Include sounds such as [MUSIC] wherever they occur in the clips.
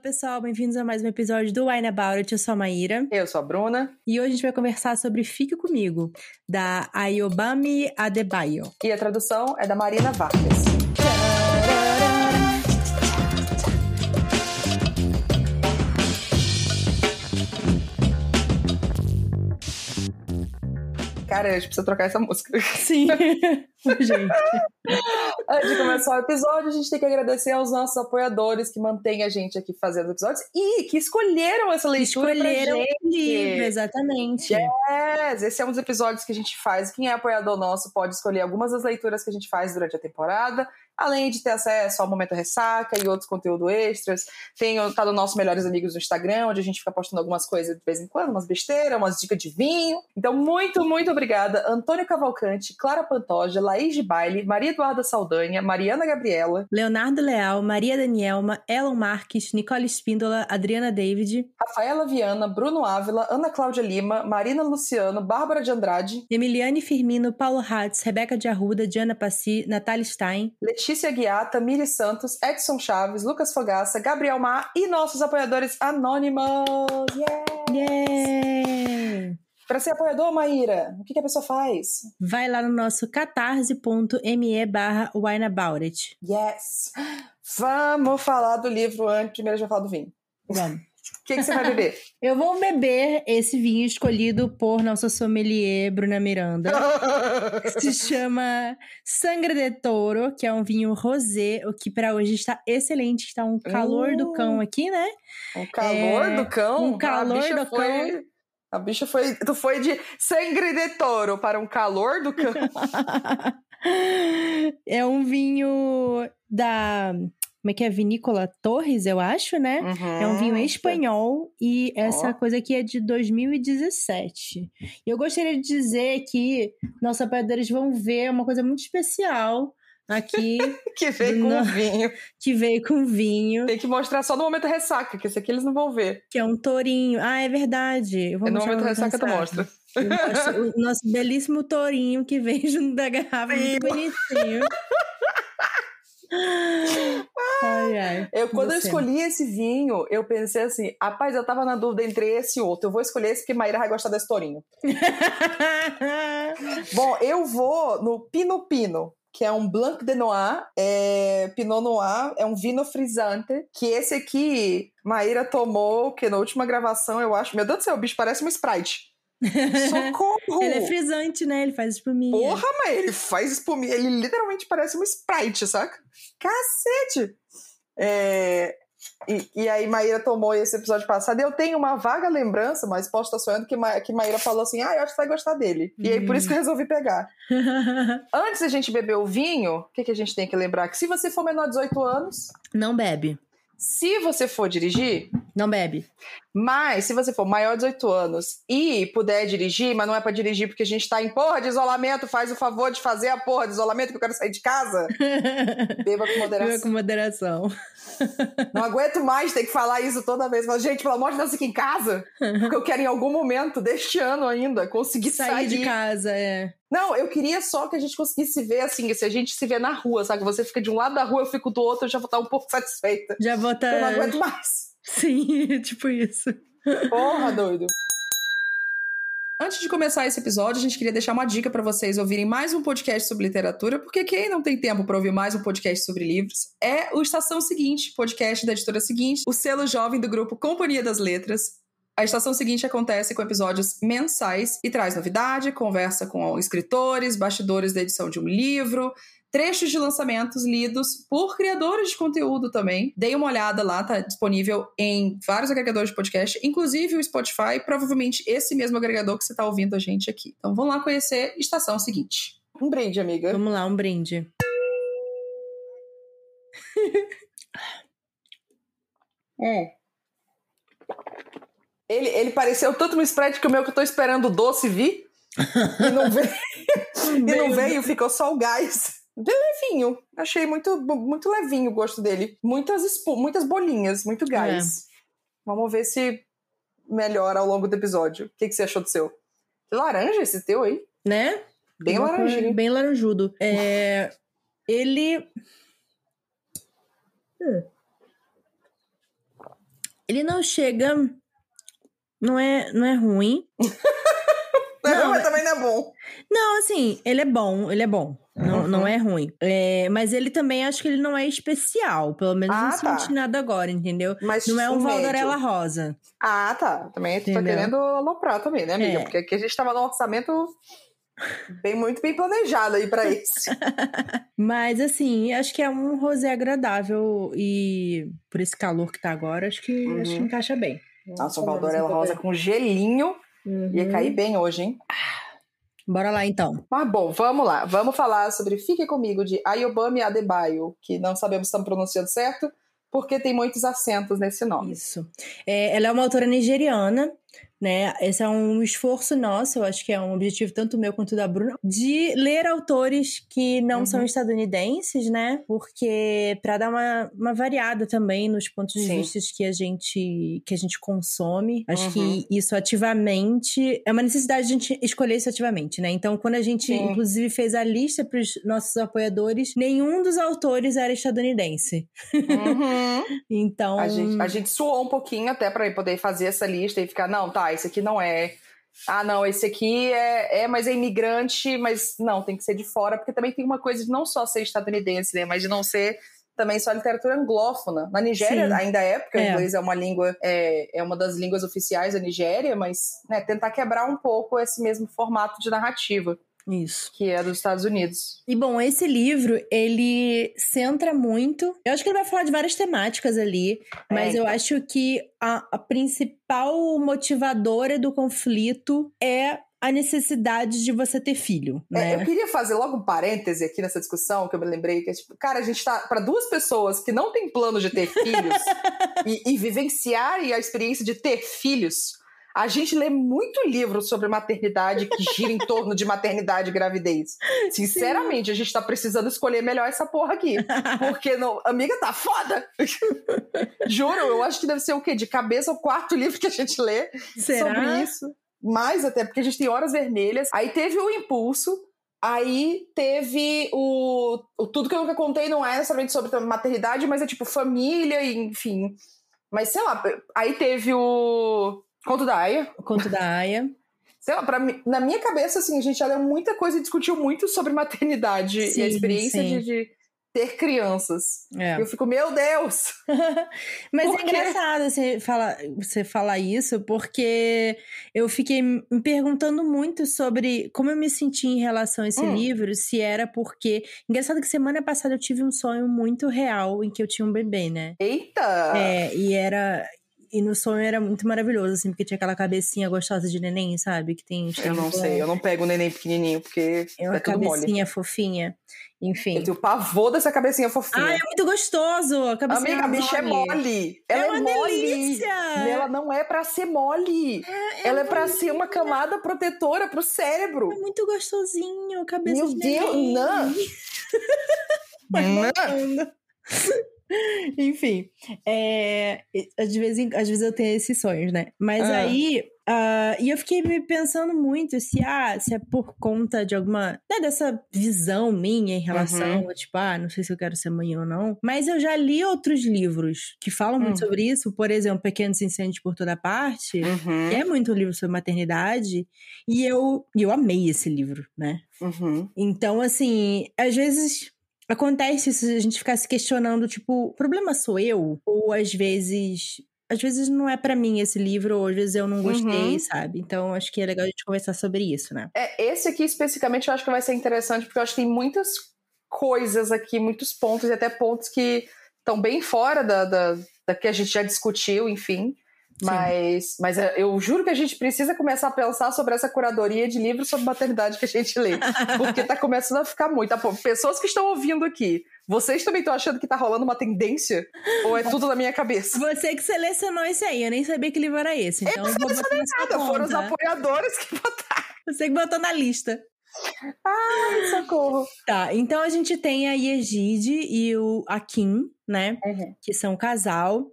pessoal, bem-vindos a mais um episódio do Wine About It. Eu sou a Maíra. Eu sou a Bruna. E hoje a gente vai conversar sobre Fique Comigo, da Ayobami Adebayo. E a tradução é da Marina Vargas. Cara, a gente precisa trocar essa música. [LAUGHS] Sim, [LAUGHS] gente. Antes de começar o episódio, a gente tem que agradecer aos nossos apoiadores que mantêm a gente aqui fazendo episódios e que escolheram essa leitura Escolheram o livro, exatamente. Yes, esse é um dos episódios que a gente faz. Quem é apoiador nosso pode escolher algumas das leituras que a gente faz durante a temporada, além de ter acesso ao Momento Ressaca e outros conteúdos extras. Tem o tá do nosso Melhores Amigos no Instagram, onde a gente fica postando algumas coisas de vez em quando, umas besteiras, umas dicas de vinho. Então, muito, muito obrigada, Antônio Cavalcante, Clara Pantoja, Laís de Baile, Maria Eduarda Saldanha, Mariana Gabriela, Leonardo Leal, Maria Danielma, Elon Marques, Nicole Espíndola, Adriana David, Rafaela Viana, Bruno Ávila, Ana Cláudia Lima, Marina Luciano, Bárbara de Andrade, Emiliane Firmino, Paulo Hatz, Rebeca de Arruda, Diana Passi, Natália Stein, Letícia Guiata, Miri Santos, Edson Chaves, Lucas Fogaça, Gabriel Mar e nossos apoiadores anônimos. Yeah! Yeah! Para ser apoiador, Maíra, o que, a pessoa faz? Vai lá no nosso catarse.me barra. Yes! Vamos falar do livro antes. Primeiro a gente vai falar do vinho. Vamos. O que, que você vai beber? [LAUGHS] Eu vou beber esse vinho escolhido por nossa sommelier Bruna Miranda. que [LAUGHS] se chama Sangre de Toro, que é um vinho rosé, o que para hoje está excelente, está um calor do Uh. cão aqui, né? Um calor É, do cão. um calor do foi, cão. A bicha foi. Tu foi de sangre de touro para um calor do cão. [LAUGHS] é um vinho da como é que é? Vinícola Torres, eu acho, né? É um vinho Uhum. espanhol e essa coisa aqui é de 2017. E eu gostaria de dizer que nossos apoiadores vão ver uma coisa muito especial aqui [LAUGHS] [LAUGHS] Que veio com Não. vinho. que veio com vinho, Tem que mostrar só no momento ressaca, que esse aqui eles não vão ver. que é um tourinho. Ah, é verdade. Eu vou no mostrar momento no ressaca tu mostra. [LAUGHS] Eu mostro o nosso belíssimo tourinho que vem junto da garrafa, muito bonitinho. Ai, ai. [GASPS] Eu, quando eu escolhi esse vinho, eu pensei assim, rapaz, eu tava na dúvida entre esse e outro. Eu vou escolher esse porque Maíra vai gostar desse tourinho. [LAUGHS] Bom, eu vou no Pino Pino, que é um Blanc de Noir, é Pinot Noir, é um vinho frisante, que esse aqui, Maíra tomou, que na última gravação, eu acho, meu Deus do céu, o bicho parece um Sprite. Socorro! Ele é frisante, né? Ele faz espuminha. Porra, mas ele faz espuminha, ele literalmente parece um Sprite, saca? Cacete! É, E, e aí Maíra tomou esse episódio passado. Eu tenho uma vaga lembrança, mas posso estar sonhando que, Ma... que Maíra falou assim: ah, eu acho que vai gostar dele. E aí por isso que eu resolvi pegar. [LAUGHS] Antes da gente beber o vinho, o que, que a gente tem que lembrar? Que se você for menor de 18 anos, Não bebe. se você for dirigir, Não bebe. Mas se você for maior de 18 anos e puder dirigir, mas não é pra dirigir porque a gente tá em porra de isolamento, faz o favor de fazer a porra de isolamento que eu quero sair de casa, [LAUGHS] beba com Beba moderação. com moderação. [LAUGHS] Não aguento mais ter que falar isso toda vez. Mas, gente, pelo amor de Deus, fique em casa. Porque eu quero, em algum momento deste ano ainda, conseguir Sair sair. de casa, é. Não, eu queria só que a gente conseguisse se ver assim, se a gente se vê na rua, sabe? Você fica de um lado da rua, eu fico do outro, eu já vou estar um pouco [LAUGHS] satisfeita. Já bota. Eu não aguento mais. Sim, [LAUGHS] tipo isso. Porra, doido. Antes de começar esse episódio, a gente queria deixar uma dica para vocês ouvirem mais um podcast sobre literatura, porque quem não tem tempo para ouvir mais um podcast sobre livros é o Estação Seguinte, podcast da editora Seguinte, o selo jovem do grupo Companhia das Letras. A Estação Seguinte acontece com episódios mensais e traz novidade, conversa com escritores, bastidores da edição de um livro, trechos de lançamentos lidos por criadores de conteúdo também. Dei uma olhada lá, tá disponível em vários agregadores de podcast, inclusive o Spotify, provavelmente esse mesmo agregador que você tá ouvindo a gente aqui. Então vamos lá conhecer Estação Seguinte. Um brinde, amiga. Vamos lá, um brinde. [LAUGHS] Hum. Ele, ele pareceu tanto no Sprite que o meu que eu tô esperando o doce vir. e não [LAUGHS] veio. e não veio, ficou só o gás. De levinho. Achei muito, muito levinho o gosto dele. Muitas, muitas bolinhas, muito gás. Vamos ver se melhora ao longo do episódio. O que, que você achou do seu? Laranja esse teu aí? Né? Bem laranjinho. Bem laranjudo. É, ele. Hum. Ele não chega. Não é, não é ruim. [LAUGHS] não, não, mas também não é bom. Não, assim, ele é bom, ele é bom. Não, uhum. não é ruim. É, mas ele também acho que ele não é especial. Pelo menos ah, não tá. senti nada agora, entendeu? Mas não é um Valdorella Rosa. Ah, tá. Também tá querendo aloprar também, né, amiga? É. Porque aqui a gente tava no orçamento bem muito bem planejado aí para isso. [LAUGHS] Mas assim, acho que é um rosé agradável e por esse calor que tá agora, acho que uhum. acho que encaixa bem. Nossa, o Valdorella Rosa com gelinho uhum. ia cair bem hoje, hein? Bora lá então. Mas bom, vamos lá. Vamos falar sobre Fique Comigo de Ayobami Adebayo, que não sabemos se estamos pronunciando certo, porque tem muitos acentos nesse nome. Isso. É, ela é uma autora nigeriana né? Esse é um esforço nosso, eu acho que é um objetivo tanto meu quanto da Bruna, de ler autores que não uhum. são estadunidenses, né? Porque para dar uma, uma variada também nos pontos Sim. de vista que a gente que a gente consome, acho uhum. que isso ativamente é uma necessidade de a gente escolher isso ativamente, né? Então, quando a gente Sim. inclusive fez a lista para os nossos apoiadores, nenhum dos autores era estadunidense. Uhum. [LAUGHS] então, a gente, a gente suou um pouquinho até para poder fazer essa lista e ficar, não, tá, esse aqui não é. Ah, não, esse aqui é, é, mas é imigrante, mas não, tem que ser de fora, porque também tem uma coisa de não só ser estadunidense, né, mas de não ser também só literatura anglófona. Na Nigéria Sim. ainda é, porque é. o inglês é uma língua, é, é uma das línguas oficiais da Nigéria, mas né, tentar quebrar um pouco esse mesmo formato de narrativa. Isso. Que é dos Estados Unidos. E bom, esse livro, ele centra muito. Eu acho que ele vai falar de várias temáticas ali, mas é, eu acho que a, a principal motivadora do conflito é a necessidade de você ter filho. É, né? É, eu queria fazer logo um parêntese aqui nessa discussão, que eu me lembrei, que é tipo, cara, a gente tá. para duas pessoas que não têm plano de ter filhos [LAUGHS] e, e vivenciarem a experiência de ter filhos, a gente lê muito livro sobre maternidade que gira em torno de maternidade e gravidez. [LAUGHS] Sinceramente, Sim. a gente tá precisando escolher melhor essa porra aqui. Porque, não, amiga, tá foda! [LAUGHS] Juro, eu acho que deve ser o quê? De cabeça o quarto livro que a gente lê Será? sobre isso. Mais até, porque a gente tem horas vermelhas. Aí teve o impulso, Aí teve o, o, Tudo que eu nunca contei não é necessariamente sobre maternidade, mas é tipo família, enfim. Mas sei lá, aí teve o. Conto da Aya. Conto da Aya. Sei [LAUGHS] lá, pra, na minha cabeça, assim, a gente já leu muita coisa e discutiu muito sobre maternidade sim, e a experiência de, de, ter crianças. É. Eu fico, meu Deus! [LAUGHS] Mas é engraçado você falar, você falar isso, porque eu fiquei me perguntando muito sobre como eu me senti em relação a esse hum. livro, se era porque. Engraçado que semana passada eu tive um sonho muito real em que eu tinha um bebê, né? Eita! É, e era. E no sonho era muito maravilhoso, assim, porque tinha aquela cabecinha gostosa de neném, sabe? Que tem. Eu não sei, eu não pego o neném pequenininho, porque. É uma é cabecinha mole. fofinha. Enfim. Eu tenho pavor dessa cabecinha fofinha. Ah, é muito gostoso. A cabecinha Amiga, a bicha é mole. Ela é, é mole. Delícia. Ela não é para ser mole. É, é ela é para ser uma camada protetora pro cérebro. É muito gostosinho, a cabeça Meu Deus, não. não. [LAUGHS] [LAUGHS] Enfim, é, às, vezes, às vezes eu tenho esses sonhos, né? Mas ah. aí. Uh, e eu fiquei me pensando muito se, ah, se é por conta de alguma. Né, dessa visão minha em relação uhum. a, tipo, ah, não sei se eu quero ser mãe ou não. Mas eu já li outros livros que falam muito hum. sobre isso. Por exemplo, Pequenos Incêndios por Toda Parte, uhum. que é muito um livro sobre maternidade. E eu, eu amei esse livro, né? Uhum. Então, assim, às vezes Acontece se a gente ficar se questionando, tipo, o problema sou eu? Ou às vezes. Às vezes não é para mim esse livro, ou às vezes eu não gostei, uhum. sabe? Então acho que é legal a gente conversar sobre isso, né? É, esse aqui especificamente eu acho que vai ser interessante, porque eu acho que tem muitas coisas aqui, muitos pontos, e até pontos que estão bem fora da, da, da que a gente já discutiu, enfim. Mas, mas é, eu juro que a gente precisa começar a pensar sobre essa curadoria de livros sobre maternidade que a gente lê. Porque tá começando a ficar muito. Pessoas que estão ouvindo aqui, vocês também estão achando que tá rolando uma tendência? Ou é tudo na minha cabeça? Você que selecionou isso aí, eu nem sabia que livro era esse. Então eu não selecionei nada, foram os apoiadores que botaram. Você que botou na lista. Ai, socorro. Tá, então a gente tem a Yegide e o Akin, né? Uhum. Que são um casal.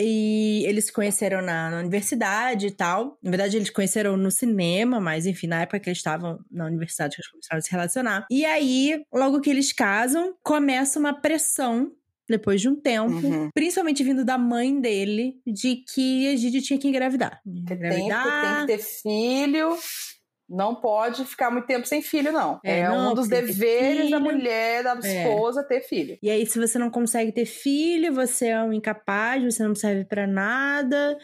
E eles se conheceram na, na, universidade e tal. Na verdade, eles conheceram no cinema, mas enfim, na época que eles estavam na universidade, eles começaram a se relacionar. E aí, logo que eles casam, começa uma pressão depois de um tempo, Uhum. principalmente vindo da mãe dele, de que Egídio tinha que engravidar. Porque tem, que- Engravidar. tem que ter filho. Não pode ficar muito tempo sem filho, não. É, É, não, um dos deveres da filho. mulher, da É. esposa, ter filho. E aí, se você não consegue ter filho, você é um incapaz, você não serve pra nada.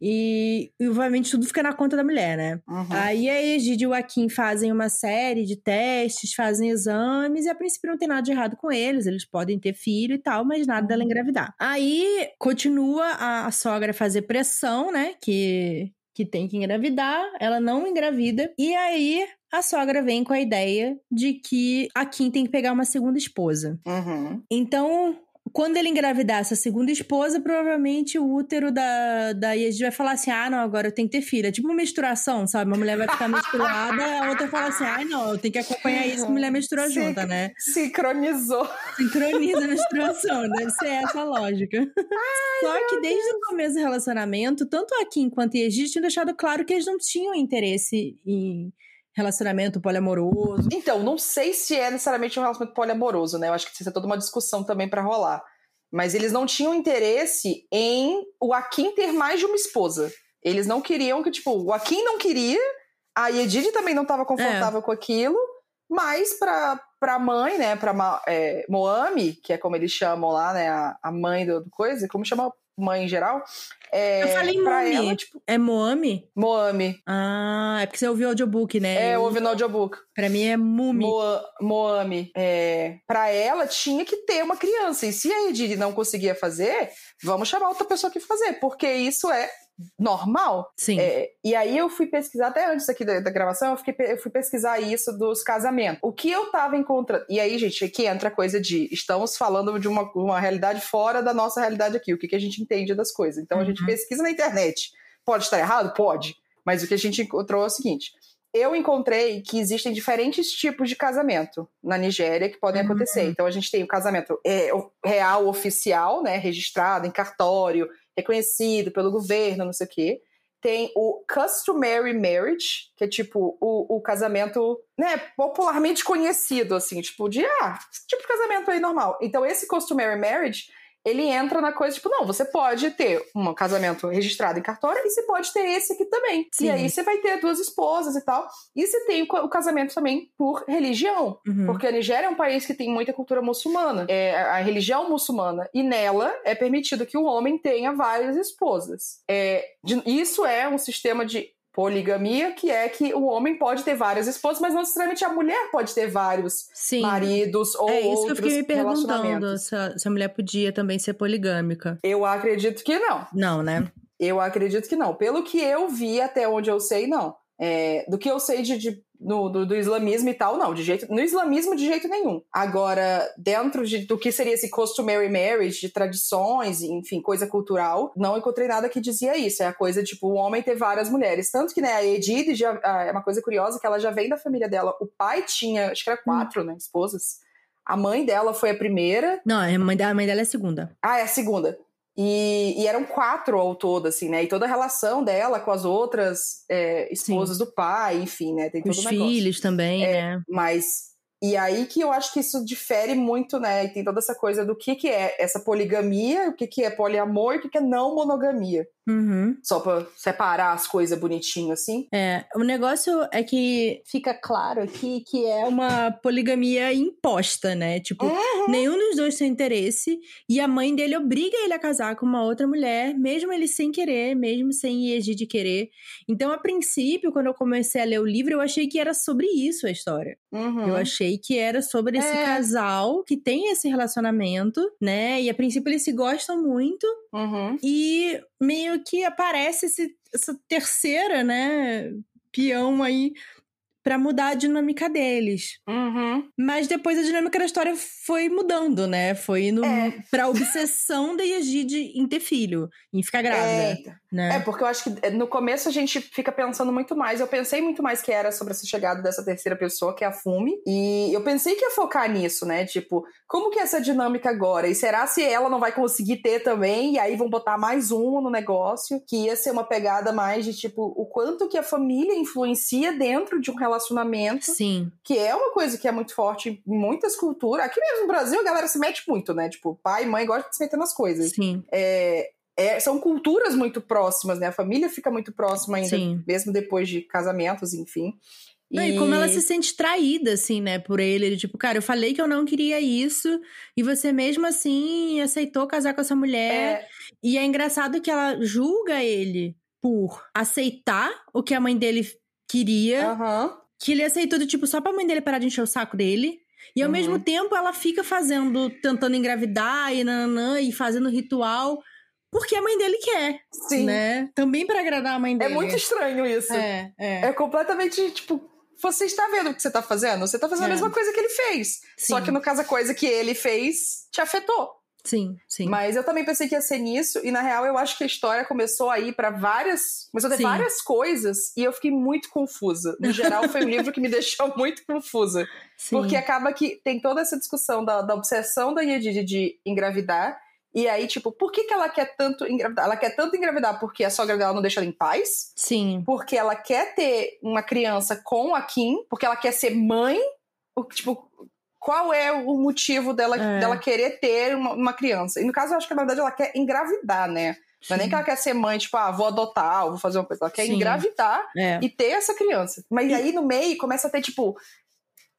E, e, obviamente, tudo fica na conta da mulher, né? Uhum. Aí a Egídio e o Akin fazem uma série de testes, fazem exames, e a princípio não tem nada de errado com eles, eles podem ter filho e tal, mas nada dela engravidar. Aí continua a, a sogra fazer pressão, né? Que, que tem que engravidar, ela não engravida, e aí a sogra vem com a ideia de que a Kim tem que pegar uma segunda esposa. Uhum. Então, quando ele engravidar essa segunda esposa, provavelmente o útero da, da Yedi vai falar assim: ah, não, agora eu tenho que ter filha. Tipo uma menstruação, sabe? Uma mulher vai ficar menstruada, a outra fala assim: ai, não, eu tenho que acompanhar isso, que mulher menstrua Sim. junta, né? Sincronizou. Sincroniza a menstruação, deve ser essa a lógica. Só que desde o começo do relacionamento, tanto a Kim quanto a Yedi tinham deixado claro que eles não tinham interesse em relacionamento poliamoroso. Então, não sei se é necessariamente um relacionamento poliamoroso, né? Eu acho que isso é toda uma discussão também pra rolar. Mas eles não tinham interesse em o Akin ter mais de uma esposa. Eles não queriam que, tipo, o Akin não queria, a Edith também não estava confortável com aquilo, mas pra, pra mãe, né, pra é, Moami, que é como eles chamam lá, né, a, a mãe do, do coisa, como chama mãe em geral? É, Eu falei pra Moami. ela, tipo, É Moami? Moami. Ah, é porque você ouviu o audiobook, né? É, Eu- ouve no audiobook. Pra mim é Mumi. Moa- Moami, é, para ela tinha que ter uma criança. E se a Edith não conseguia fazer, vamos chamar outra pessoa que fazer, porque isso é normal. Sim. É, e aí eu fui pesquisar, até antes aqui da, da gravação, eu, fiquei eu fui pesquisar isso dos casamentos. O que eu tava encontrando. E aí, gente, aqui entra a coisa de estamos falando de uma, uma realidade fora da nossa realidade aqui, o que, que a gente entende das coisas. Então a gente Uhum. pesquisa na internet. Pode estar errado? Pode. Mas o que a gente encontrou é o seguinte. Eu encontrei que existem diferentes tipos de casamento na Nigéria que podem Uhum. acontecer. Então a gente tem o casamento é, real oficial, né, registrado em cartório, reconhecido pelo governo, não sei o quê. Tem o customary marriage, que é tipo o, o casamento, né, popularmente conhecido, assim, tipo de, ah, tipo casamento aí normal. Então esse customary marriage, ele entra na coisa, tipo, não, você pode ter um casamento registrado em cartório e você pode ter esse aqui também. Sim. E aí você vai ter duas esposas e tal. E você tem o ca- o casamento também por religião. Uhum. Porque a Nigéria é um país que tem muita cultura muçulmana, é a religião muçulmana, e nela é permitido que o homem tenha várias esposas. É, de- isso é um sistema de poligamia, que é que o homem pode ter várias esposas, mas não necessariamente a mulher pode ter vários Sim. maridos ou é isso que eu fiquei me perguntando, se a, se a mulher podia também ser poligâmica. Eu acredito que não. Não, né? Eu acredito que não. Pelo que eu vi até onde eu sei, não. É, do que eu sei de, de- no- do, do islamismo e tal, não. De jeito, no islamismo, de jeito nenhum. Agora, dentro de- do que seria esse customary marriage, de tradições, enfim, coisa cultural, não encontrei nada que dizia isso. É a coisa, tipo, o homem ter várias mulheres. Tanto que, né, a Edith já, é uma coisa curiosa que ela já vem da família dela. O pai tinha, acho que era quatro, né, esposas. A mãe dela foi a primeira. Não, a mãe, da, a mãe dela é a segunda. Ah, é a segunda. E, e eram quatro ao todo, assim, né? E toda a relação dela com as outras é, esposas do pai, enfim, né? Tem todo Os negócio. filhos também, né? Mas. E aí que eu acho que isso difere muito, né? E tem toda essa coisa do que, que é essa poligamia, o que, que é poliamor e o que, que é não monogamia. Uhum. Só pra separar as coisas bonitinho, assim. É, o negócio é que fica claro aqui que é uma poligamia imposta, né? Tipo, Uhum. nenhum dos dois tem interesse e a mãe dele obriga ele a casar com uma outra mulher, mesmo ele sem querer, mesmo sem Yeji de querer. Então, a princípio, quando eu comecei a ler o livro, eu achei que era sobre isso a história. Uhum. Eu achei que era sobre esse É. casal que tem esse relacionamento, né? E a princípio eles se gostam muito Uhum. e meio que aparece esse- essa terceira, né, peão aí pra mudar a dinâmica deles. Uhum. Mas depois a dinâmica da história foi mudando, né? Foi indo É. pra obsessão da Yegide em ter filho, em ficar grávida, É, né? É, porque eu acho que no começo a gente fica pensando muito mais. Eu pensei muito mais que era sobre essa chegada dessa terceira pessoa, que é a Fumi. E eu pensei que ia focar nisso, né? Tipo, como que é essa dinâmica agora? E será se ela não vai conseguir ter também? E aí vão botar mais uma no negócio? Que ia ser uma pegada mais de, tipo, o quanto que a família influencia dentro de um relacionamento. Sim. Que é uma coisa que é muito forte em muitas culturas. Aqui mesmo no Brasil, a galera se mete muito, né? Tipo, pai e mãe gostam de se meter nas coisas. Sim. É, é, são culturas muito próximas, né? A família fica muito próxima ainda, Sim. mesmo depois de casamentos, enfim. Não, e... como ela se sente traída, assim, né, por ele. Ele, tipo, cara, eu falei que eu não queria isso, e você mesmo assim aceitou casar com essa mulher. É, E é engraçado que ela julga ele por aceitar o que a mãe dele queria, aham. que ele aceitou de tipo só pra mãe dele parar de encher o saco dele. E ao Uhum. mesmo tempo ela fica fazendo, tentando engravidar e nananã, e fazendo ritual porque a mãe dele quer, Sim. né? Também pra agradar a mãe É dele. muito estranho isso. É, é. É completamente, tipo, você está vendo o que você está fazendo? Você está fazendo É. a mesma coisa que ele fez. Só Sim. que no caso, a coisa que ele fez te afetou. Sim, sim. Mas eu também pensei que ia ser nisso, e na real eu acho que a história começou a ir pra várias. Começou a ter Sim. várias coisas, e eu fiquei muito confusa. No geral, foi um [LAUGHS] livro que me deixou muito confusa. Sim. Porque acaba que tem toda essa discussão da, da obsessão da Yedid de engravidar. E aí, tipo, por que, que ela quer tanto engravidar? Ela quer tanto engravidar porque a sogra dela não deixa ela em paz? Sim. Porque ela quer ter uma criança com a Kim? Porque ela quer ser mãe? O, tipo, qual é o motivo dela, É. dela querer ter uma, uma criança? E no caso, eu acho que na verdade ela quer engravidar, né? Não é nem que ela quer ser mãe, tipo, ah, vou adotar, ou vou fazer uma coisa. Ela quer Sim. engravidar É. e ter essa criança. Mas E- aí no meio começa a ter, tipo,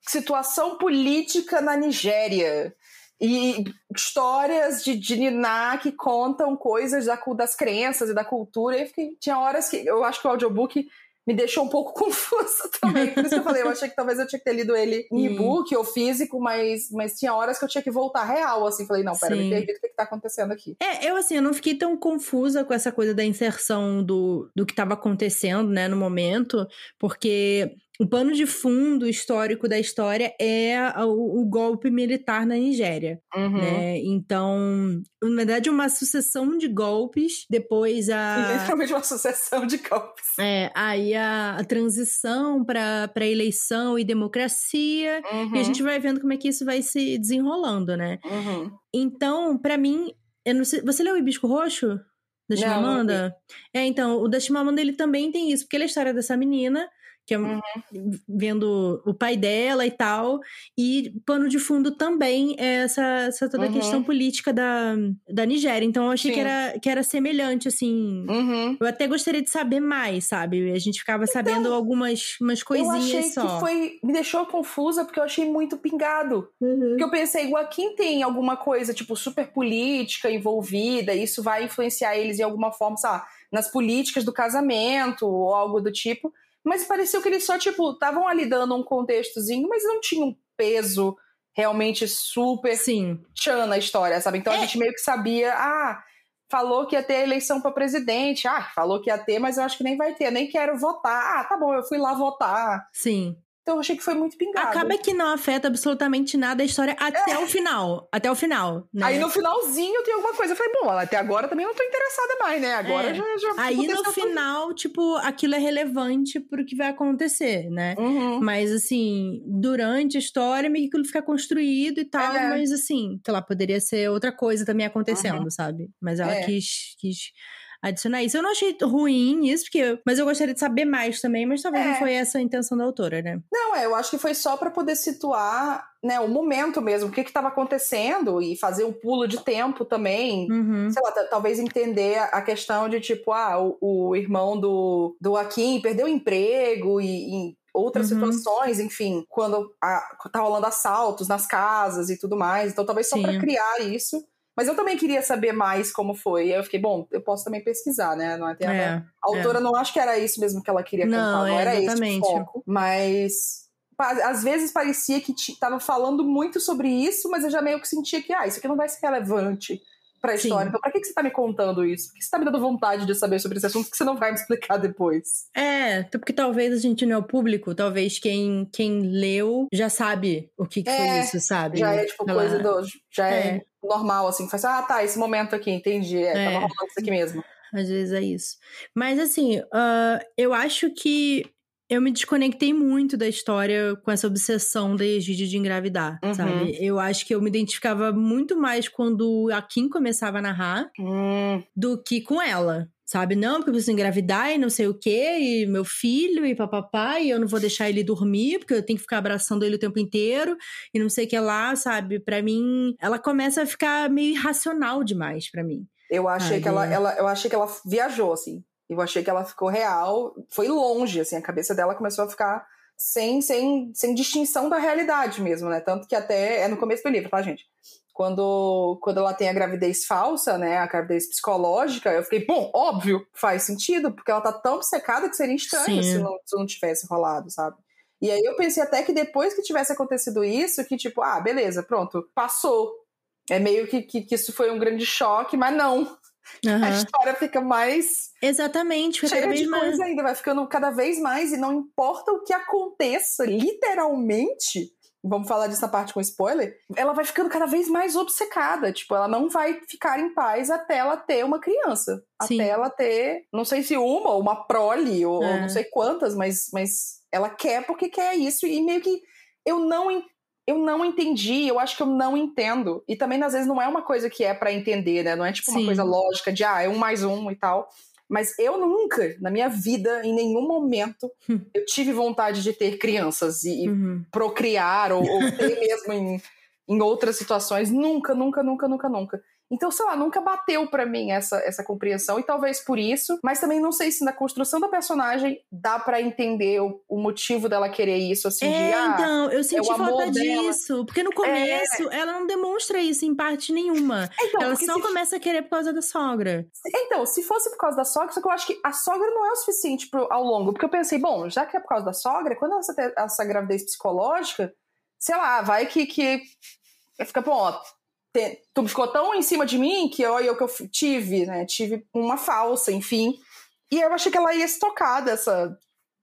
situação política na Nigéria. E histórias de, de Niná que contam coisas da, das crenças e da cultura. E fiquei- tinha horas que eu acho que o audiobook me deixou um pouco [LAUGHS] confusa também. Por isso que eu falei, eu achei que talvez eu tinha que ter lido ele em e-book ou físico, mas, mas tinha horas que eu tinha que voltar real, assim. Falei, não, pera, me Sim. perdi o que, que tá acontecendo aqui. É, eu assim, eu não fiquei tão confusa com essa coisa da inserção do, do que estava acontecendo, né, no momento, porque o pano de fundo histórico da história é o, o golpe militar na Nigéria, Uhum. né? Então, na verdade, uma sucessão de golpes, depois a... Literalmente uma sucessão de golpes. É, aí a, a transição para eleição e democracia, e a Uhum. gente vai vendo como é que isso vai se desenrolando, né? Uhum. Então, pra mim, eu não sei, você leu o Hibisco Roxo? Da Não, Chimamanda? É, então, o da Chimamanda ele também tem isso, porque ele é a história dessa menina, que é Uhum. vendo o pai dela e tal, e pano de fundo também é essa, essa toda a Uhum. questão política da, da Nigéria. Então, eu achei que era, que era semelhante, assim. Uhum. Eu até gostaria de saber mais, sabe? A gente ficava sabendo algumas umas Então, Eu coisinhas achei só. que foi. Me deixou confusa porque eu achei muito pingado. Uhum. Porque eu pensei, o Akin tem alguma coisa, tipo, super política envolvida, isso vai influenciar eles em alguma forma, sei lá, nas políticas do casamento ou algo do tipo. Mas pareceu que eles só, tipo, estavam ali dando um contextozinho, mas não tinha um peso realmente super Sim. tchan na história, sabe? Então a É. gente meio que sabia, ah, falou que ia ter eleição pra presidente, ah, falou que ia ter, mas eu acho que nem vai ter, nem quero votar. Ah, tá bom, eu fui lá votar. Sim. Então eu achei que foi muito pingado. Acaba que não afeta absolutamente nada a história até o final. Até o final, né? Aí no finalzinho tem alguma coisa. Eu falei, bom, até agora também não tô interessada mais, né? Agora É. já, já Aí no final, tipo, aquilo é relevante pro que vai acontecer, né? Uhum. Mas, assim, durante a história, meio que aquilo fica construído e tal, É. mas, assim, sei lá, poderia ser outra coisa também acontecendo, sabe? Mas ela É. quis, quis adicionar isso. Eu não achei ruim isso, porque, mas eu gostaria de saber mais também, mas talvez É. não foi essa a intenção da autora, né? Não, é, eu acho que foi só pra poder situar, né, o momento mesmo, o que que tava acontecendo e fazer um pulo de tempo também. Uhum. Sei lá, talvez entender a questão de tipo, ah, o, o irmão do, do Akin perdeu o emprego e, e outras Uhum. situações, enfim, quando a, tá rolando assaltos nas casas e tudo mais. Então, talvez só pra criar isso. Mas eu também queria saber mais como foi. E aí eu fiquei, bom, eu posso também pesquisar, né? Não é, É. A autora não acho que era isso mesmo que ela queria Não, contar, não é, era exatamente. esse o foco. Mas às vezes parecia que tava falando muito sobre isso, mas eu já meio que sentia que, ah, isso aqui não vai ser relevante pra Sim. história. Então, pra que, que você tá me contando isso? Por que você tá me dando vontade de saber sobre esse assunto que você não vai me explicar depois? É, porque talvez a gente não é o público, talvez quem, quem leu já sabe o que, que foi É, isso, sabe? Já é, tipo, Ela- coisa do. Já é, É. normal, assim. Faz, ah, tá, esse momento aqui, entendi. É, É. tava rolando isso aqui mesmo. Às vezes é isso. Mas assim, ah, eu acho que eu me desconectei muito da história com essa obsessão da Egídio de engravidar, Uhum. sabe? Eu acho que eu me identificava muito mais quando a Kim começava a narrar Hum, do que com ela. Sabe, não, porque eu preciso engravidar e não sei o quê, e meu filho e papapá, e eu não vou deixar ele dormir, porque eu tenho que ficar abraçando ele o tempo inteiro, e não sei o que lá, sabe? Para mim, ela começa a ficar meio irracional demais para mim. Eu achei que ela, ela, eu achei que ela viajou, assim. Eu achei que ela ficou real, foi longe, assim, a cabeça dela começou a ficar sem, sem, sem distinção da realidade mesmo, né? Tanto que até é no começo do livro, tá, gente? Quando, quando ela tem a gravidez falsa, né, a gravidez psicológica, eu fiquei, bom, óbvio, faz sentido, porque ela tá tão secada que seria estranho se não, se não tivesse rolado, sabe? E aí eu pensei até que depois que tivesse acontecido isso, que tipo, ah, beleza, pronto, passou. É meio que, que, que isso foi um grande choque, mas não. Uhum. [LAUGHS] A história fica mais. Exatamente, fica cheia de mais... coisa ainda, vai ficando cada vez mais, e não importa o que aconteça, literalmente, vamos falar disso na parte com spoiler, ela vai ficando cada vez mais obcecada. Tipo, ela não vai ficar em paz até ela ter uma criança. Sim. Até ela ter, não sei se uma, ou uma prole, ou, é. ou, não sei quantas, mas, mas ela quer porque quer isso. E meio que eu não eu não entendi, eu acho que eu não entendo. E também, às vezes, não é uma coisa que é para entender, né? Não é tipo Sim. uma coisa lógica de, ah, é um mais um e tal. Mas eu nunca, na minha vida, em nenhum momento, hum. eu tive vontade de ter crianças e, uhum. procriar ou, ou ter mesmo em, em outras situações. Nunca, nunca, nunca, nunca, nunca. Então, sei lá, nunca bateu para mim essa, essa compreensão, e talvez por isso, mas também não sei se na construção da personagem dá para entender o, o, motivo dela querer isso, assim, é, de, ah, então, eu senti é falta disso, dela. porque no começo é... ela não demonstra isso em parte nenhuma. [LAUGHS] Então, ela só se... começa a querer por causa da sogra. Então, se fosse por causa da sogra, só que eu acho que a sogra não é o suficiente pro, ao longo, porque eu pensei, bom, já que é por causa da sogra, quando ela tem essa gravidez psicológica, sei lá, vai que, que fica, bom, ó, tu ficou tão em cima de mim que olha o que eu tive, né? Tive uma falsa, enfim. E eu achei que ela ia se tocar dessa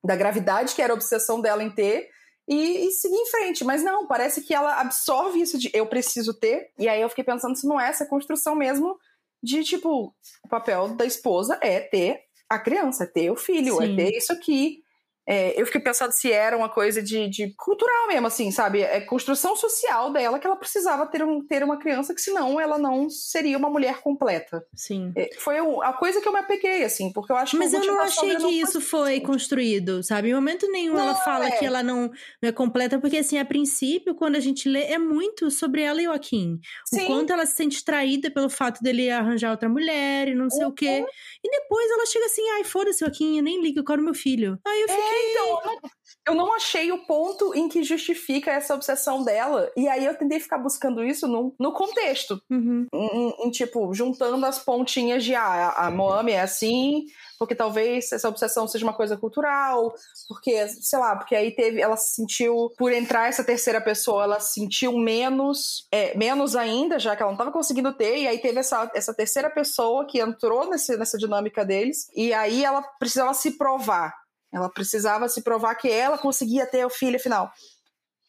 da gravidade que era a obsessão dela em ter e, e, seguir em frente. Mas não, parece que ela absorve isso de eu preciso ter. E aí eu fiquei pensando se não é essa construção mesmo de tipo, o papel da esposa é ter a criança, é ter o filho, é Sim. é ter isso aqui. É, eu fiquei pensando se era uma coisa de, de, cultural mesmo, assim, sabe? É construção social dela que ela precisava ter, um, ter uma criança, que senão ela não seria uma mulher completa. Sim. É, foi a coisa que eu me apeguei, assim, porque eu acho Mas que. Mas eu não achei que isso foi construído, sabe? Em momento nenhum não, ela fala é. que ela não, não, é completa, porque, assim, a princípio, quando a gente lê, é muito sobre ela e o Joaquim. O quanto ela se sente traída pelo fato dele arranjar outra mulher e não sei uhum. o quê. E depois ela chega assim, ai, foda-se, Joaquim, eu nem ligo, eu quero meu filho. Aí eu fiquei. É, então, eu não, eu não achei o ponto em que justifica essa obsessão dela. E aí eu tentei ficar buscando isso no, no contexto. Uhum. Em, em, tipo, juntando as pontinhas de ah, a Moami é assim, porque talvez essa obsessão seja uma coisa cultural, porque, sei lá, porque aí teve, ela se sentiu, por entrar essa terceira pessoa, ela se sentiu menos, é, menos ainda, já que ela não estava conseguindo ter, e aí teve essa, essa terceira pessoa que entrou nesse, nessa dinâmica deles, e aí ela precisava se provar. Ela precisava se provar que ela conseguia ter o filho final.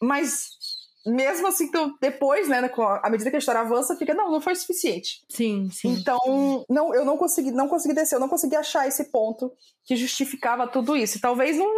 Mas mesmo assim, então, depois, né, à medida que a história avança, fica, não, não foi suficiente. Sim, sim. Então, não, eu não consegui, não consegui descer, eu não consegui achar esse ponto que justificava tudo isso. E talvez não,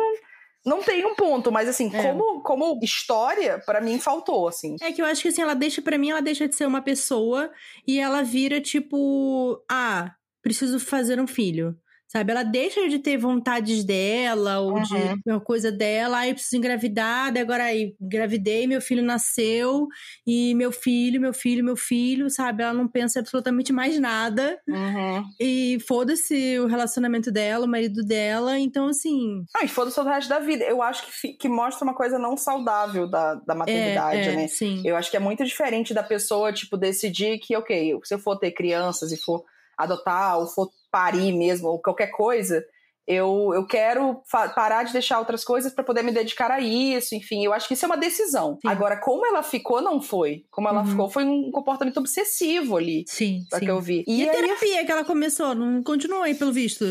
não tenha um ponto, mas assim, é. como, como história, para mim faltou, assim. É que eu acho que assim, ela deixa, para mim, ela deixa de ser uma pessoa e ela vira tipo, ah, preciso fazer um filho. Sabe? Ela deixa de ter vontades dela ou uhum. de uma coisa dela. Aí eu preciso engravidar, daí agora aí engravidei, meu filho nasceu, e meu filho, meu filho, meu filho, sabe? Ela não pensa absolutamente mais nada. Uhum. E foda-se o relacionamento dela, o marido dela. Então, assim. Ah, e foda-se o resto da vida. Eu acho que, que mostra uma coisa não saudável da, da maternidade, é, é, né? Sim. Eu acho que é muito diferente da pessoa, tipo, decidir que, ok, se eu for ter crianças e for adotar ou for parir mesmo, ou qualquer coisa, eu, eu quero parar de deixar outras coisas para poder me dedicar a isso, enfim, eu acho que isso é uma decisão. Sim. Agora, como ela ficou, não foi. Como ela uhum. ficou, foi um comportamento obsessivo ali. Sim. sim. que eu vi. E, e a terapia que ela começou, não continuou aí, pelo visto.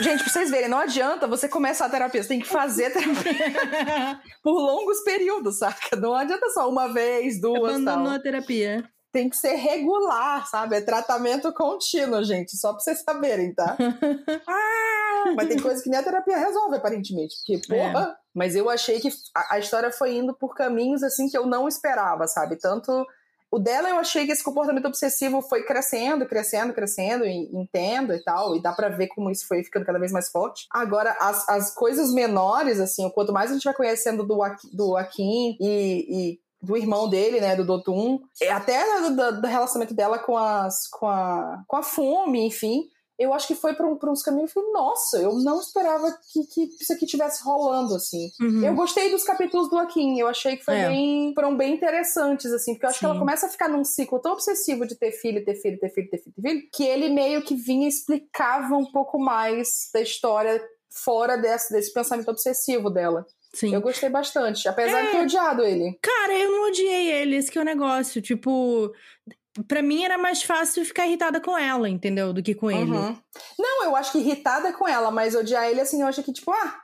Gente, pra vocês verem, não adianta você começar a terapia, você tem que fazer terapia [LAUGHS] por longos períodos, saca? Não adianta só uma vez, duas, Abandonou tal. a terapia tem que ser regular, sabe? É tratamento contínuo, gente, só pra vocês saberem, tá? [LAUGHS] ah, mas tem coisa que nem a terapia resolve, aparentemente. Porque, porra. É. Mas eu achei que a, a, história foi indo por caminhos assim que eu não esperava, sabe? Tanto O dela eu achei que esse comportamento obsessivo foi crescendo, crescendo, crescendo, e entendo e tal, e dá para ver como isso foi ficando cada vez mais forte. Agora, as, as coisas menores, assim, quanto mais a gente vai conhecendo do, do Akin e, e do irmão dele, né, do Dotun, até do, do, relacionamento dela com, as, com, a, com a Fome, enfim, eu acho que foi para um, uns caminhos e falei, nossa, eu não esperava que, que isso aqui tivesse rolando, assim. Uhum. Eu gostei dos capítulos do Akin, eu achei que é. bem, foram bem interessantes, assim, porque eu acho Sim. que ela começa a ficar num ciclo tão obsessivo de ter filho, ter filho, ter filho, ter filho, ter filho, que ele meio que vinha e explicava um pouco mais da história fora desse, desse pensamento obsessivo dela. Sim. Eu gostei bastante, apesar é... de ter odiado ele. Cara, eu não odiei ele, esse que é o negócio. Tipo, Pra mim era mais fácil ficar irritada com ela, entendeu? Do que com ele. Uhum. Não, eu acho que irritada com ela, mas odiar ele assim, eu achei que, tipo, ah.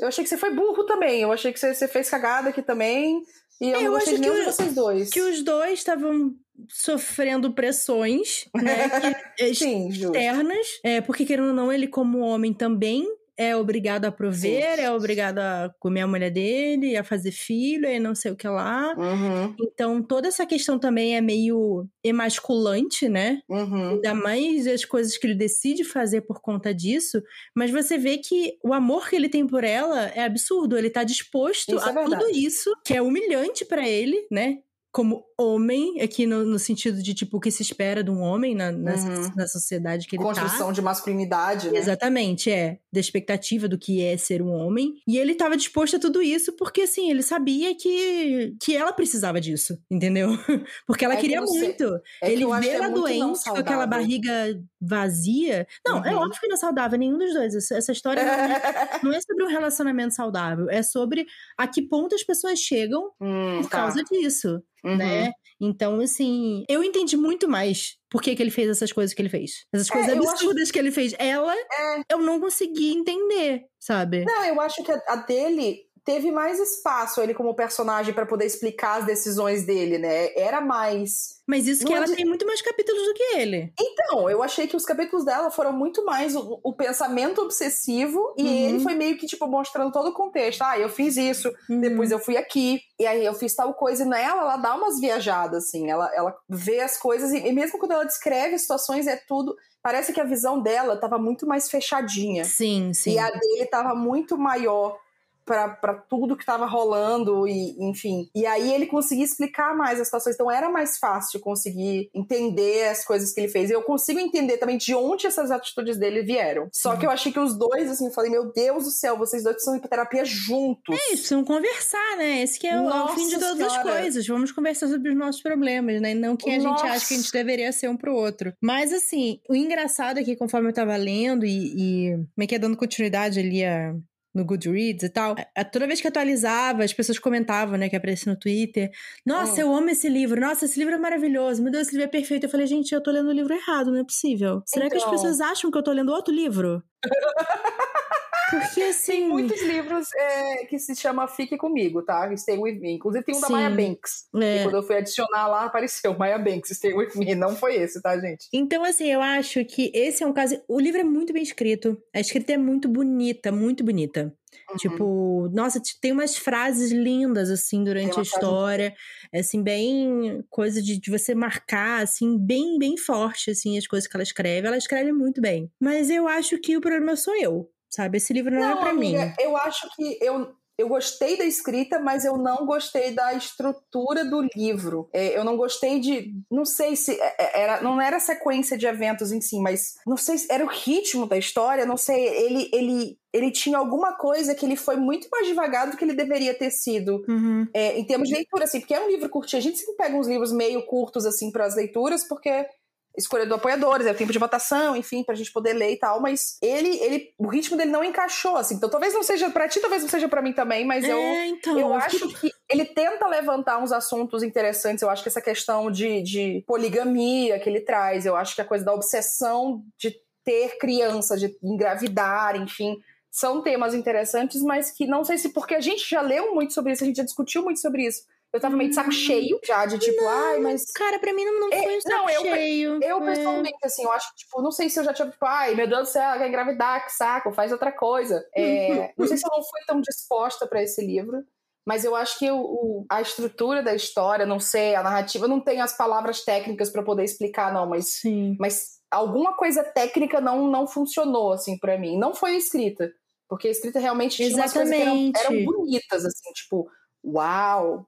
Eu achei que você foi burro também. Eu achei que você, você fez cagada aqui também. E eu, eu não gostei de nenhum de vocês dois. Que os dois estavam sofrendo pressões, né? [LAUGHS] Sim, externas. É, porque, querendo ou não, ele, como homem, também é obrigado a prover, Sim. é obrigado a comer a mulher dele, a fazer filho, e não sei o que lá. Uhum. Então, toda essa questão também é meio emasculante, né? Uhum. Ainda mais as coisas que ele decide fazer por conta disso. Mas você vê que o amor que ele tem por ela é absurdo. Ele tá disposto isso a é tudo isso, que é humilhante para ele, né? Como homem, aqui no, no, sentido de, tipo, o que se espera de um homem na, na, uhum. na sociedade que ele Construção tá. Construção de masculinidade, né? Exatamente, é. Da expectativa do que é ser um homem. E ele estava disposto a tudo isso porque, assim, ele sabia que, que ela precisava disso, entendeu? [LAUGHS] Porque ela é queria que muito. É ele vê ela é doente, com aquela barriga vazia. Não, é uhum. é óbvio que não é saudável, nenhum dos dois. Essa, essa história não é, [LAUGHS] não é, sobre um relacionamento saudável. É sobre a que ponto as pessoas chegam hum, por tá. causa disso uhum. né? Então, assim, eu entendi muito mais por que, que ele fez essas coisas que ele fez. Essas é, coisas absurdas acho... que ele fez. Ela, é. eu não consegui entender, sabe? Não, eu acho que a dele teve mais espaço ele como personagem para poder explicar as decisões dele, né? Era mais. Mas isso que ela tem muito mais capítulos do que ele. Então, eu achei que os capítulos dela foram muito mais o, o pensamento obsessivo e uhum. ele foi meio que, tipo, mostrando todo o contexto. Ah, eu fiz isso, uhum. depois eu fui aqui, e aí eu fiz tal coisa. E nela, ela dá umas viajadas, assim. Ela, ela vê as coisas e, e mesmo quando ela descreve situações, é tudo parece que a visão dela estava muito mais fechadinha. Sim, sim. E a dele estava muito maior para tudo que estava rolando e enfim. E aí ele conseguia explicar mais as situações, então era mais fácil conseguir entender as coisas que ele fez. E eu consigo entender também de onde essas atitudes dele vieram. Só que eu achei que os dois assim, eu falei, meu Deus do céu, vocês dois precisam ir pra terapia juntos. É, precisam conversar, né? Esse que é o, o fim de todas as coisas. Vamos conversar sobre os nossos problemas, né? Não que a Nossa. gente acha que a gente deveria ser um pro outro. Mas assim, o engraçado é que conforme eu tava lendo e, e meio que dando continuidade ali a no Goodreads e tal. A, toda vez que atualizava, as pessoas comentavam, né, que aparecia no Twitter. Nossa, oh. eu amo esse livro. Nossa, esse livro é maravilhoso. Meu Deus, esse livro é perfeito. Eu falei, gente, eu tô lendo o livro errado, não é possível. Será então... que as então. pessoas acham que eu tô lendo outro livro? [LAUGHS] Porque [LAUGHS] assim. Tem muitos livros é, que se chama Fique Comigo, tá? Stay With Me. Inclusive tem um Sim. da Maya Banks. É. Quando eu fui adicionar lá, apareceu Maya Banks, Stay With Me. Não foi esse, tá, gente? Então, assim, eu acho que esse é um caso. O livro é muito bem escrito. A escrita é muito bonita, muito bonita. Uhum. Tipo, nossa, tem umas frases lindas, assim, durante a história. Frase... Assim, bem. Coisa de, de, você marcar, assim, bem, bem forte, assim, as coisas que ela escreve. Ela escreve muito bem. Mas eu acho que o problema sou eu sabe? Esse livro não, é não é para mim. Eu acho que eu, eu gostei da escrita, mas eu não gostei da estrutura do livro. É, eu não gostei de. Não sei se. É, era, não era sequência de eventos em si, mas não sei se era o ritmo da história, não sei. Ele, ele, ele tinha alguma coisa que ele foi muito mais devagar do que ele deveria ter sido. Uhum. É, em termos de leitura, assim, porque é um livro curtinho. A gente sempre pega uns livros meio curtos, assim, para as leituras, porque escolha do apoiadores, é o tempo de votação, enfim, pra gente poder ler e tal, mas ele, ele o ritmo dele não encaixou, assim. Então talvez não seja para ti, talvez não seja para mim também, mas é, eu, então, eu acho que... que ele tenta levantar uns assuntos interessantes. Eu acho que essa questão de, de poligamia que ele traz, eu acho que a coisa da obsessão de ter criança, de engravidar, enfim, são temas interessantes, mas que não sei se porque a gente já leu muito sobre isso, a gente já discutiu muito sobre isso. Eu tava meio de saco cheio já, de tipo, não, ai, mas. Cara, pra mim não, não é, foi um saco não, eu, cheio. Eu, é. pessoalmente, assim, eu acho que, tipo, não sei se eu já tinha, tipo, ai, meu Deus do céu, ela quer engravidar, que saco, faz outra coisa. É, [LAUGHS] não sei se eu não fui tão disposta para esse livro. mas eu acho que o, o, a estrutura da história, não sei, a narrativa, não tem as palavras técnicas para poder explicar, não, mas, Sim. mas alguma coisa técnica não, não funcionou, assim, para mim. Não foi a escrita, porque a escrita realmente tinha umas coisas que eram, eram bonitas, assim, tipo, uau,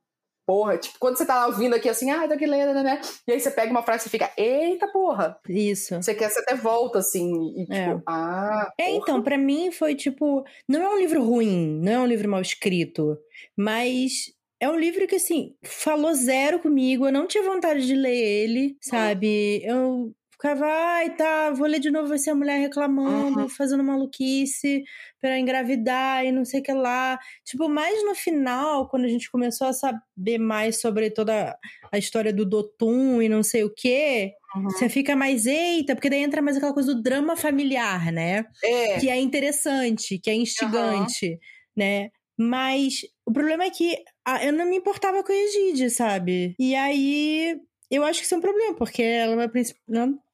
porra, tipo, quando você tá lá ouvindo aqui assim, ah, aqui lendo, né, né? E aí você pega uma frase e fica, eita porra. Isso. Você quer, você até volta assim, e tipo, é. ah. É, então, para mim foi tipo, não é um livro ruim, não é um livro mal escrito, mas é um livro que, assim, falou zero comigo. Eu não tinha vontade de ler ele, sabe? Eu ficava, ai, tá, vou ler de novo, vai ser a mulher reclamando, uhum. fazendo maluquice para engravidar e não sei o que lá. Tipo, mais no final, quando a gente começou a saber mais sobre toda a história do Dotum e não sei o que, uhum. você fica mais, eita, porque daí entra mais aquela coisa do drama familiar, né? É. Que é interessante, que é instigante, uhum. né? Mas o problema é que eu não me importava com a Egide, sabe? E aí eu acho que isso é um problema, porque ela é a principal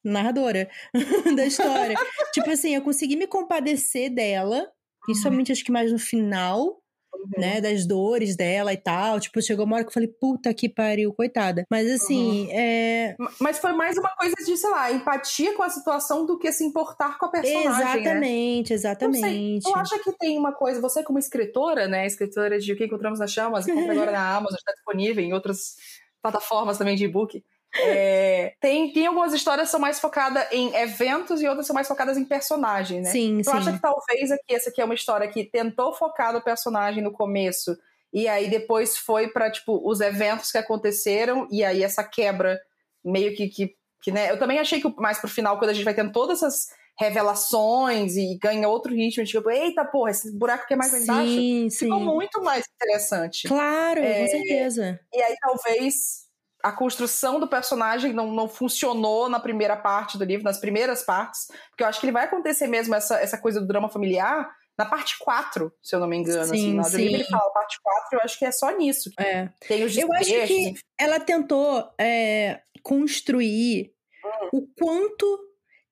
narradora [LAUGHS] da história. [LAUGHS] tipo assim, eu consegui me compadecer dela, principalmente acho que mais no final, uhum. né, das dores dela e tal. Tipo, chegou uma hora que eu falei, puta que pariu, coitada. Mas assim, uhum. é. Mas foi mais uma coisa de, sei lá, empatia com a situação do que se importar com a personagem. Né? Exatamente, né? exatamente. Eu acho que tem uma coisa, você como escritora, né, escritora de O que Encontramos nas Chamas, encontra agora na Amazon, está disponível em outras plataformas também de e-book. É, tem, tem algumas histórias que são mais focadas em eventos e outras são mais focadas em personagem, né? Sim, tu sim. acha que talvez aqui essa aqui é uma história que tentou focar no personagem no começo e aí depois foi para tipo os eventos que aconteceram e aí essa quebra meio que, que, que né? Eu também achei que mais pro final quando a gente vai tendo todas essas revelações e ganha outro ritmo, tipo, eita porra, esse buraco aqui é mais lá embaixo. Sim, ficou muito mais interessante. Claro, é, com certeza. E aí talvez a construção do personagem não, não funcionou na primeira parte do livro, nas primeiras partes, porque eu acho que ele vai acontecer mesmo essa, essa coisa do drama familiar na parte 4, se eu não me engano. Sim, assim, sim. livro ele fala parte 4, eu acho que é só nisso. É. Tem os Eu acho que ela tentou é, construir hum. o quanto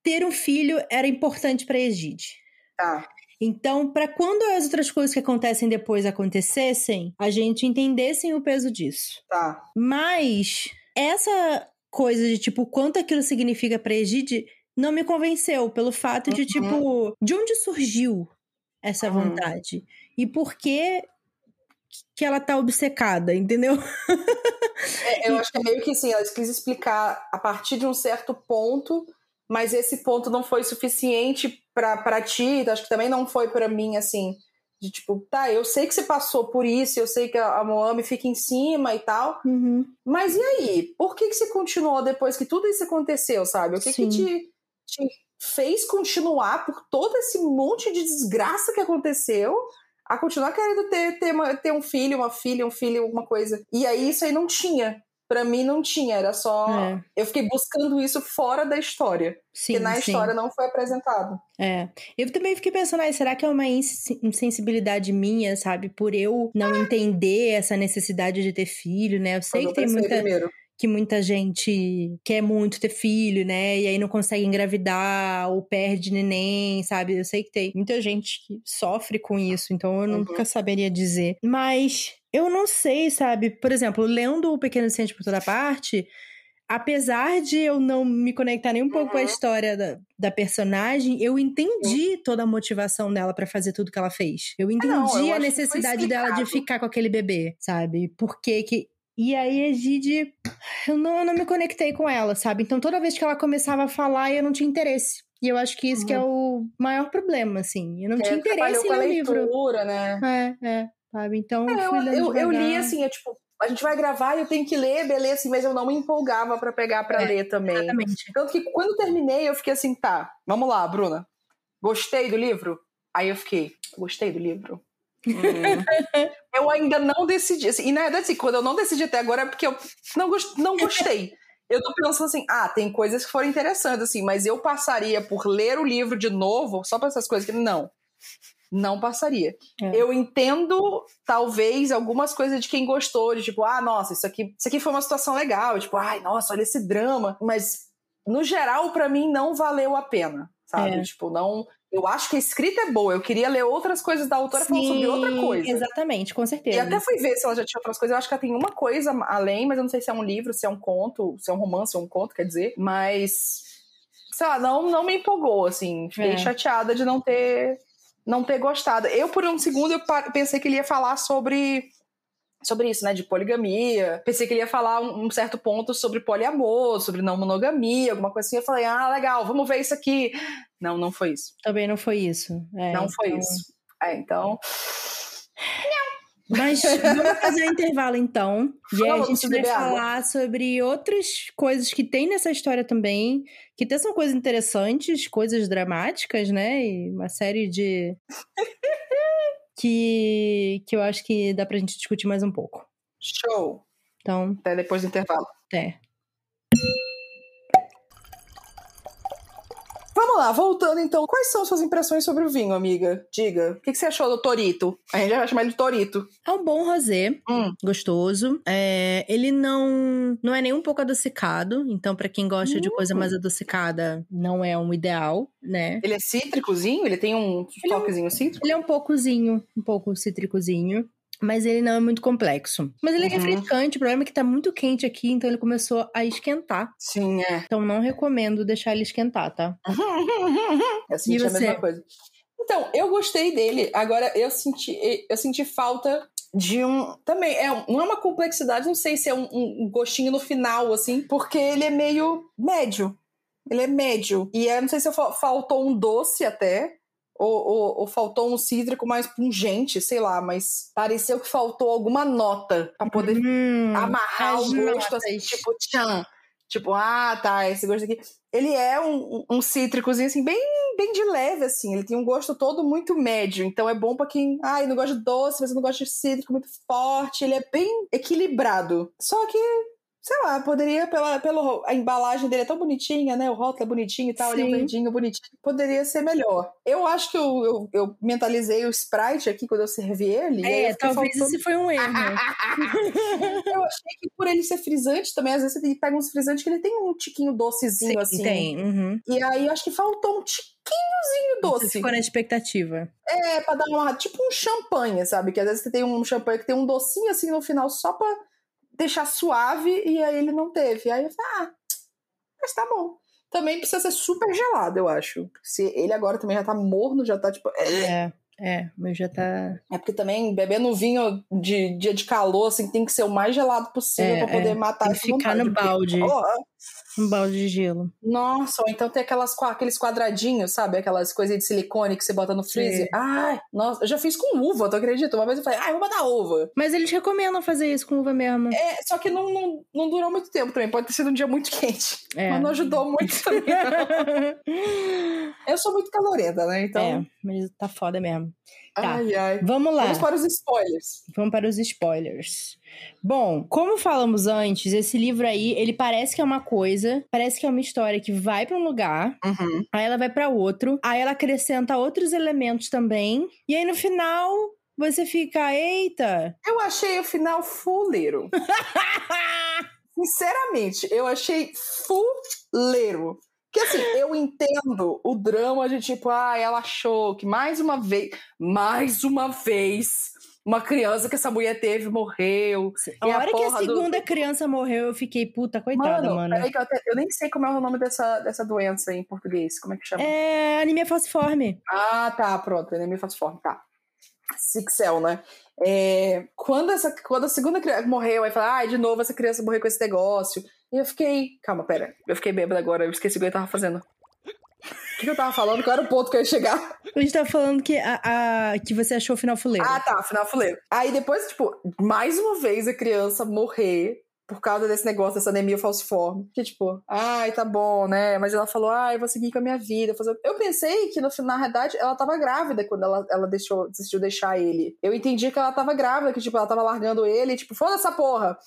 ter um filho era importante para Egide. Tá. Então, para quando as outras coisas que acontecem depois acontecessem, a gente entendesse o peso disso. Tá. Mas essa coisa de tipo quanto aquilo significa para Egide não me convenceu pelo fato de uhum. tipo de onde surgiu essa uhum. vontade e por que que ela tá obcecada, entendeu? É, eu [LAUGHS] acho que é meio que assim, ela quis explicar a partir de um certo ponto mas esse ponto não foi suficiente para ti, acho que também não foi para mim, assim, de tipo, tá, eu sei que você passou por isso, eu sei que a, a Moami fica em cima e tal, uhum. mas e aí? Por que, que você continuou depois que tudo isso aconteceu, sabe? O que, que te, te fez continuar por todo esse monte de desgraça que aconteceu? A continuar querendo ter, ter, uma, ter um filho, uma filha, um filho, alguma coisa. E aí isso aí não tinha para mim não tinha, era só. É. Eu fiquei buscando isso fora da história. Sim, que na sim. história não foi apresentado. É. Eu também fiquei pensando, ah, será que é uma insensibilidade minha, sabe? Por eu não entender essa necessidade de ter filho, né? Eu sei eu que tem muita. Primeiro que muita gente quer muito ter filho, né? E aí não consegue engravidar ou perde neném, sabe? Eu sei que tem muita gente que sofre com isso, então eu uhum. nunca saberia dizer. Mas eu não sei, sabe? Por exemplo, lendo O Pequeno Ciente por toda parte, apesar de eu não me conectar nem um pouco uhum. com a uhum. história da, da personagem, eu entendi uhum. toda a motivação dela para fazer tudo que ela fez. Eu entendi não, eu a necessidade dela de ficar com aquele bebê, sabe? Por que que. E aí, Egide, eu não, eu não me conectei com ela, sabe? Então, toda vez que ela começava a falar, eu não tinha interesse. E eu acho que isso uhum. que é uhum. o maior problema, assim. Eu não tinha interesse no livro. né? É, é sabe? Então, é, eu, eu, eu, li assim, é tipo, a gente vai gravar e eu tenho que ler, beleza, assim, mas eu não me empolgava para pegar para é, ler também. Exatamente. Tanto que quando terminei, eu fiquei assim, tá, vamos lá, Bruna. Gostei do livro? Aí eu fiquei, gostei do livro. Hum. [LAUGHS] eu ainda não decidi. Assim, e na verdade, assim, quando eu não decidi até agora é porque eu não, gost, não gostei. eu tô pensando assim, ah, tem coisas que foram interessantes, assim, mas eu passaria por ler o livro de novo só para essas coisas que não não passaria. É. Eu entendo, talvez, algumas coisas de quem gostou, de tipo, ah, nossa, isso aqui, isso aqui foi uma situação legal, tipo, ai, nossa, olha esse drama. Mas, no geral, para mim, não valeu a pena sabe? É. Tipo, não. Eu acho que a escrita é boa. Eu queria ler outras coisas da autora falando sobre outra Sim, coisa. Exatamente, com certeza. E até fui ver se ela já tinha outras coisas. Eu acho que ela tem uma coisa além, mas eu não sei se é um livro, se é um conto, se é um romance ou um conto, quer dizer. Mas, sei lá, não, não me empolgou, assim. Fiquei É. chateada de não ter, não ter gostado. Eu, por um segundo, eu pensei que ele ia falar sobre. Sobre isso, né? De poligamia. Pensei que ele ia falar um, um certo ponto sobre poliamor, sobre não monogamia, alguma coisa assim. Eu falei, ah, legal, vamos ver isso aqui. Não, não foi isso. Também não foi isso. É, não foi então- isso. É, então. Mas vamos fazer um intervalo então. E aí a gente vai beber água. falar sobre outras coisas que tem nessa história também. Que até são coisas interessantes, coisas dramáticas, né? E uma série de. [LAUGHS] que, que eu acho que dá pra gente discutir mais um pouco. Show. Então, Até depois do intervalo. até. Vamos lá, voltando então. Quais são suas impressões sobre o vinho, amiga? Diga. O que, que você achou do Torito? A gente já vai chamar ele de Torito. É um bom rosé, Hum. gostoso. É, ele não não é nem um pouco adocicado, então pra quem gosta de coisa Hum. mais adocicada, não é um ideal, né? Ele é cítricozinho? Ele tem um Ele é um- toquezinho cítrico? Ele é um poucozinho, um pouco cítricozinho. Mas ele não é muito complexo. Mas ele é Uhum. refrescante, o problema é que tá muito quente aqui, então ele começou a esquentar. Sim, é. Então não recomendo deixar ele esquentar, tá? [LAUGHS] Eu senti E a você? mesma coisa. Então, eu gostei dele. Agora, eu senti, eu senti falta de um. Também, é, não é uma complexidade, não sei se é um, um gostinho no final, assim, porque ele é meio médio. Ele é médio. E eu não sei se fa- faltou um doce até. Ou, ou- ou faltou um cítrico mais pungente, sei lá, mas pareceu que faltou alguma nota pra poder Hum, amarrar o gosto, assim, tipo, tchan. Tipo, ah, tá, esse gosto aqui. Ele é um, um cítricozinho, assim, bem, bem de leve, assim. Ele tem um gosto todo muito médio. Então é bom pra quem, ai, não gosta de doce, mas não gosta de cítrico muito forte. Ele é bem equilibrado. Só que, sei lá, poderia, pela, pela a embalagem dele é tão bonitinha, né? O rótulo é bonitinho e tal, ele é um Sim. verdinho bonitinho. Poderia ser melhor. Eu acho que eu, eu, eu mentalizei o Sprite aqui quando eu servi ele. É, talvez esse foi um erro. [LAUGHS] eu achei que por ele ser frisante também, às vezes você pega uns frisantes que ele tem um tiquinho docezinho Sim, assim. tem. uhum. E aí eu acho que faltou um tiquinhozinho Você doce. ficou na expectativa. É, pra dar uma. Tipo um champanhe, sabe? Que às vezes você tem um champanhe que tem um docinho assim no final só pra deixar suave e aí ele não teve. Aí eu falei, ah, mas tá bom. Também precisa ser super gelado, eu acho. Se ele agora também já tá morno, já tá tipo. É, É, é, mas já tá. é porque também bebendo vinho de dia de calor, assim, tem que ser o mais gelado possível É, pra poder é. matar Tem que ficar no vontade, porque, balde. Um balde de gelo. Nossa, ou então tem aquelas, aqueles quadradinhos, sabe? Aquelas coisinhas de silicone que você bota no freezer. Sim. Ai, nossa, eu já fiz com uva, tu acredita? Uma vez eu falei, ai, vou botar uva. Mas eles recomendam fazer isso com uva mesmo. É, só que não, não, não durou muito tempo também. Pode ter sido um dia muito quente. É. Mas não ajudou muito [LAUGHS] também. Eu sou muito calorenta, né? Então. É, mas tá foda mesmo. Tá. Ai, ai. Vamos lá. Vamos para os spoilers. Vamos para os spoilers. Bom, como falamos antes, esse livro aí, ele parece que é uma coisa, parece que é uma história que vai pra um lugar, Uhum. aí ela vai pra outro, aí ela acrescenta outros elementos também, e aí no final você fica, eita. Eu achei o final fuleiro. [LAUGHS] Sinceramente, eu achei fuleiro. Porque assim, eu entendo o drama de tipo, ah, ela achou que mais uma vez, mais uma vez, uma criança que essa mulher teve morreu. A E a hora que a porra do- segunda criança morreu, eu fiquei, puta, coitada, Mano, mano. que eu, até- eu nem sei como é o nome dessa, dessa doença em português. Como é que chama? É anemia falciforme. Ah, tá, pronto. Anemia falciforme, tá. Sixel, né? É, quando, essa, quando a segunda criança morreu, aí fala, ai, de novo essa criança morreu com esse negócio. E eu fiquei. Calma, pera. Eu fiquei bêbada agora, eu esqueci o que eu tava fazendo. O que, eu tava falando? Qual era o ponto que eu ia chegar? A gente tá falando que, a, a- que você achou o final fuleiro. Ah, tá, final fuleiro. Aí depois, tipo, mais uma vez a criança morrer por causa desse negócio, dessa anemia falciforme. Que, tipo, ai, tá bom, né? Mas ela falou, ai, vou seguir com a minha vida. Fazer... Eu pensei que, no, na realidade, ela tava grávida quando ela, ela deixou, decidiu deixar ele. Eu entendi que ela tava grávida, que, tipo, ela tava largando ele, tipo, foda essa porra.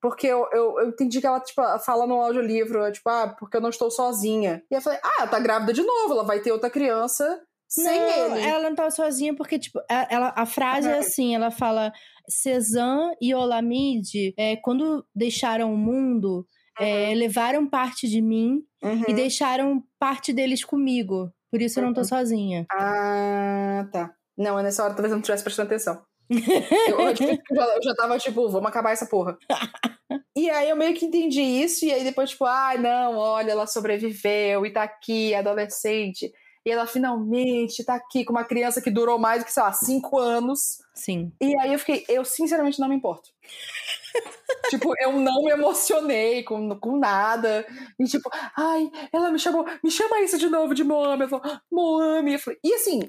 Porque eu, eu, eu entendi que ela, tipo, fala no audiolivro, tipo, ah, porque eu não estou sozinha. E eu falei, ah, ela tá grávida de novo, ela vai ter outra criança sem não, ele. ela não tava sozinha porque, tipo, ela, a frase é assim, ela fala Cezanne e Olamide, é, quando deixaram o mundo, é, levaram parte de mim Uhum. e deixaram parte deles comigo. Por isso eu não tô sozinha. Ah, tá. Não, é nessa hora talvez eu não estivesse prestando atenção. [LAUGHS] eu, eu, tipo, eu já, eu já tava tipo, vamos acabar essa porra. [LAUGHS] e aí eu meio que entendi isso, e aí depois, tipo, ai, ah, não, olha, ela sobreviveu e tá aqui, adolescente. E ela finalmente tá aqui com uma criança que durou mais do que, sei lá, cinco anos. Sim. E aí eu fiquei, eu sinceramente não me importo. [LAUGHS] tipo, eu não me emocionei com, com nada. E tipo, ai, ela me chamou, me chama isso de novo de Moami. Ela falou, Moami. Eu falei, e assim,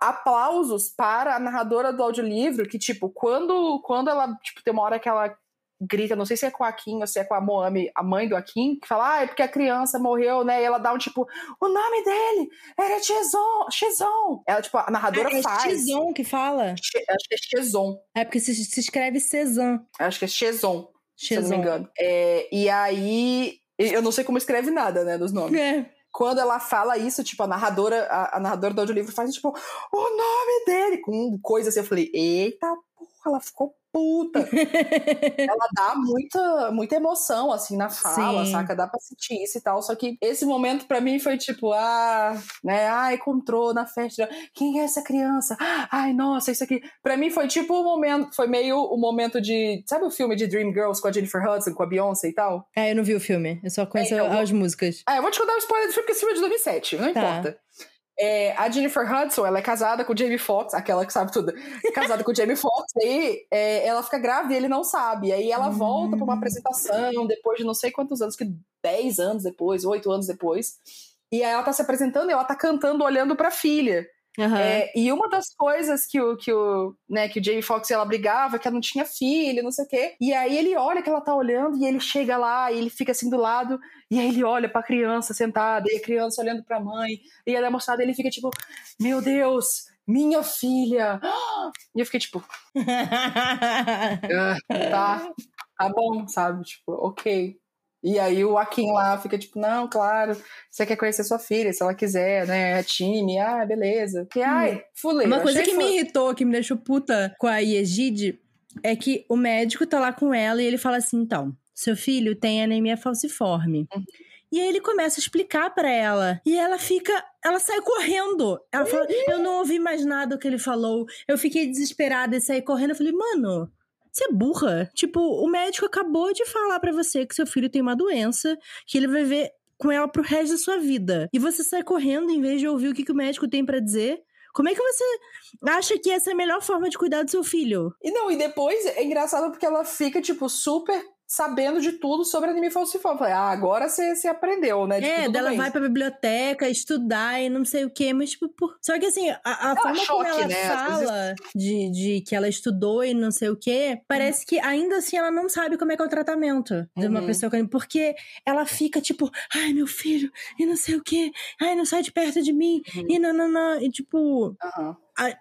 aplausos para a narradora do audiolivro, que, tipo, quando, quando ela, tipo, tem uma hora que ela grita, não sei se é com a Kim ou se é com a Moami, a mãe do Akin, que fala, ah, é porque a criança morreu, né? E ela dá um tipo, o nome dele era Chezon, Chezon. Ela, tipo, a narradora ah, é faz. É Chezon que fala? Che, acho que é Chezon. É porque se, se escreve Cezan. Acho que é Chezon, Chezon. se eu não me engano. É, e aí, eu não sei como escreve nada, né, dos nomes. É quando ela fala isso, tipo, a narradora, a, a narradora do audiolivro faz, tipo, o nome dele, com coisa assim, eu falei, eita ela ficou puta. [LAUGHS] ela dá muita, muita emoção, assim, na fala, Sim. saca? Dá pra sentir isso e tal. Só que esse momento para mim foi tipo, ah, né? Ah, encontrou na festa. Quem é essa criança? Ai, nossa, isso aqui. Pra mim foi tipo o momento, foi meio o momento de. Sabe o filme de Dreamgirls com a Jennifer Hudson, com a Beyoncé e tal? É, eu não vi o filme. Eu só conheço é, eu as vou... músicas. Ah, eu vou te contar um spoiler do filme, porque esse filme é de 2007, não tá. importa. É, a Jennifer Hudson, ela é casada com o Jamie Foxx, aquela que sabe tudo. [LAUGHS] Casada com o Jamie Foxx, aí é, ela fica grávida e ele não sabe. Aí ela volta para uma hum. apresentação depois de não sei quantos anos, que 10 anos depois, 8 anos depois. E aí ela tá se apresentando e ela tá cantando olhando pra filha. Uhum. É, e uma das coisas que o, que o, né, que o Jamie Foxx ela brigava, que ela não tinha filho, não sei o quê. E aí ele olha que ela tá olhando e ele chega lá e ele fica assim do lado, e aí ele olha pra criança sentada, e a criança olhando pra mãe, e ela é mostrada, ele fica tipo, meu Deus, minha filha! [GASPS] E eu fiquei tipo. [LAUGHS] ah, tá, tá bom, sabe? Tipo, ok. E aí o Akin lá fica tipo, não, claro, você quer conhecer sua filha, se ela quiser, né? É time, ah, beleza. Que, ai, hum. fuleiro. Uma coisa que me irritou, que me deixou puta com a Yegide, é que o médico tá lá com ela e ele fala assim, então, seu filho tem anemia falciforme. Uhum. E aí ele começa a explicar para ela. E ela fica. Ela sai correndo. Ela fala: Eu não ouvi mais nada do que ele falou. Eu fiquei desesperada e saí correndo. Eu falei, mano, você é burra. Tipo, o médico acabou de falar para você que seu filho tem uma doença, que ele vai ver com ela pro resto da sua vida. E você sai correndo em vez de ouvir o que, que o médico tem para dizer. Como é que você acha que essa é a melhor forma de cuidar do seu filho? E não, e depois é engraçado porque ela fica, tipo, super sabendo de tudo sobre anime falciforme. Falei, ah, agora você aprendeu, né? Tipo, é, dela vai pra biblioteca estudar e não sei o quê, mas tipo, por... só que assim, a, a forma choque, como ela né? fala vezes... de, de que ela estudou e não sei o quê, parece uhum. que ainda assim ela não sabe como é que é o tratamento de uma uhum. pessoa com porque ela fica tipo, ai, meu filho, e não sei o quê, ai, não sai de perto de mim, uhum. e não, não, não, e tipo.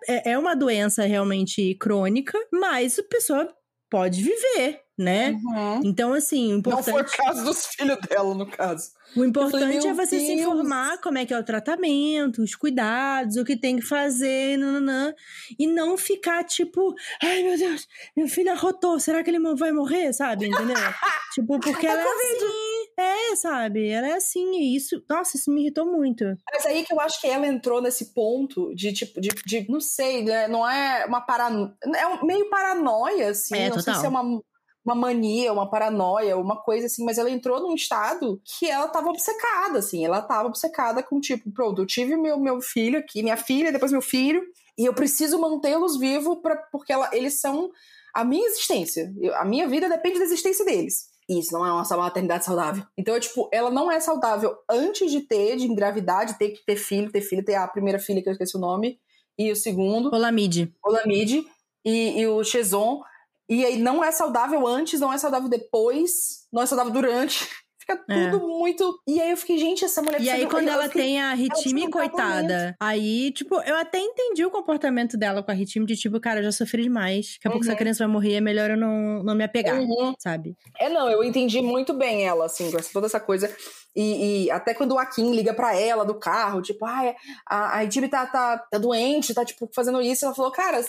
É, é uma doença realmente crônica, mas a pessoa pode viver, né? Uhum. Então, assim, importante... Não foi o caso dos filhos dela, no caso. O importante falei, é você Deus. se informar como é que é o tratamento, os cuidados, o que tem que fazer, nananã, e não ficar tipo, ai meu Deus, meu filho arrotou, será que ele vai morrer, sabe? Entendeu? [LAUGHS] tipo, porque ela é assim, é, sabe? Ela é assim, e isso, nossa, isso me irritou muito. Mas aí que eu acho que ela entrou nesse ponto de tipo, de, de não sei, né? Não é uma paranoia, é meio paranoia, assim, é, não total. sei se é uma uma mania, uma paranoia, uma coisa assim, mas ela entrou num estado que ela tava obcecada, assim, ela tava obcecada com tipo, pronto, eu tive meu, meu filho aqui, minha filha, depois meu filho, e eu preciso mantê-los vivos porque ela, eles são a minha existência, a minha vida depende da existência deles. Isso não é uma maternidade saudável. Então, é, tipo, ela não é saudável antes de ter, de engravidar, de ter que ter filho, ter filho, ter a primeira filha, que eu esqueci o nome, e o segundo. Olamide. Olamide. E, e o Chezon e aí não é saudável antes, não é saudável depois, não é saudável durante. Fica é. tudo é. muito. E aí eu fiquei, gente, essa mulher E aí, quando ela fiquei... tem a ritme, coitada, aí, tipo, eu até entendi o comportamento dela com a ritme de tipo, cara, eu já sofri demais. Daqui a uhum. pouco essa uhum. criança vai morrer, é melhor eu não, não me apegar, uhum. sabe? É, não, eu entendi muito bem ela, assim, com toda essa coisa. E, e, até quando o Akin liga para ela do carro, tipo, ah, a, a tá, tá, tá doente, tá, tipo, fazendo isso, ela falou, cara,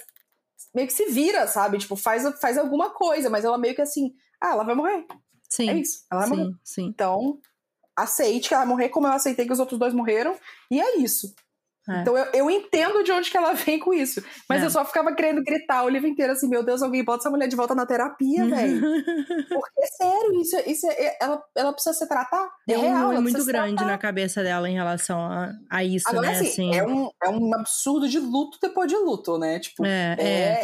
meio que se vira, sabe? Tipo, faz, faz alguma coisa, mas ela meio que assim, ah, ela vai morrer. Sim. É isso, ela vai sim, morrer. Sim. Então, aceite que ela vai morrer como eu aceitei que os outros dois morreram, e é isso. É. Então eu, eu entendo de onde que ela [LAUGHS] vem com isso. Mas É. eu só ficava querendo gritar o livro inteiro assim: meu Deus, alguém bota essa mulher de volta na terapia, velho. [LAUGHS] Porque, sério, isso, isso é, ela, ela precisa se tratar. É, É, um, real, é muito grande tratar. na cabeça dela em relação a, a isso, Agora, né? assim, é, um, é um absurdo de luto depois de luto, né? Tipo, é, é,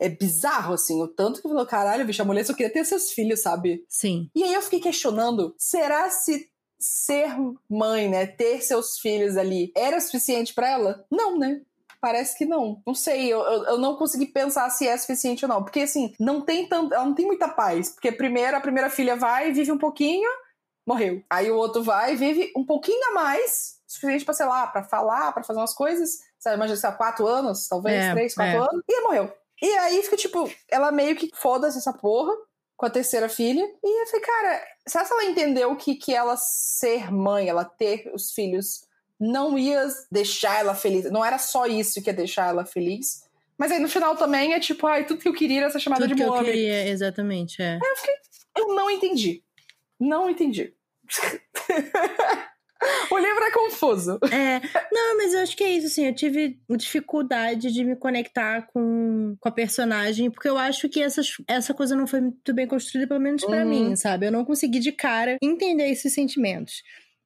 é, bizarro, assim. O tanto que falou, caralho, bicho, a mulher só queria ter seus filhos, sabe? sim. E aí eu fiquei questionando, será se ser mãe, né, ter seus filhos ali, era suficiente pra ela? Não, né? Parece que não. Não sei, eu, eu, eu não consegui pensar se é suficiente ou não. Porque, assim, não tem tanto. Ela não tem muita paz. Porque primeiro a primeira filha vai, vive um pouquinho, morreu. Aí o outro vai, vive um pouquinho a mais, suficiente pra, sei lá, pra falar, pra fazer umas coisas. Sabe, imagina, sei lá, quatro anos, talvez, É, três, quatro é. anos, e morreu. E aí fica, tipo, ela meio que foda-se essa porra com a terceira filha. E eu falei, cara, será que ela entendeu que, que ela ser mãe, ela ter os filhos, não ia deixar ela feliz? Não era só isso que ia deixar ela feliz. Mas aí no final também é tipo, ai, tudo que eu queria era ser chamada Tudo de que eu mãe. queria, exatamente, é. Eu não entendi. Não entendi. [LAUGHS] [LAUGHS] o livro é confuso. É, não, mas eu acho que é isso, assim, eu tive dificuldade de me conectar com, com a personagem, porque eu acho que essas, essa coisa não foi muito bem construída, pelo menos pra Uhum. mim, sabe? Eu não consegui de cara entender esses sentimentos.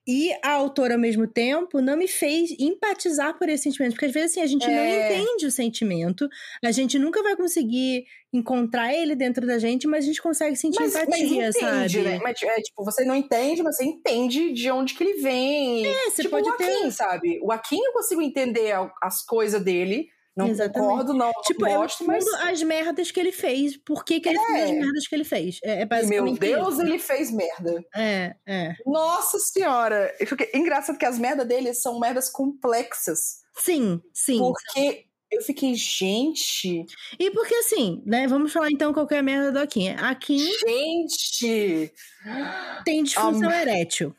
E a autora, ao mesmo tempo, não me fez empatizar por esse sentimento. Porque às vezes, assim, a gente não É. entende o sentimento, a gente nunca vai conseguir encontrar ele dentro da gente, mas a gente consegue sentir Mas, mas empatia, entende, sabe? né? Mas, é, tipo, você não entende, mas você entende de onde que ele vem. É, você tipo pode o ter. Akin, sabe? O Akin eu consigo entender as coisas dele. Não Exatamente. concordo, não Tipo, eu gosto, mas... entendo as merdas que ele fez, por que, que ele fez as É. merdas que ele fez. É, é Meu Deus, isso. ele fez merda. É, é. Nossa senhora! Eu fiquei- Engraçado que as merdas dele são merdas complexas. Sim, sim. Porque eu fiquei, gente... E porque assim, né? Vamos falar então qual que é a merda do Akin. Akin Gente! tem disfunção Ah, erétil.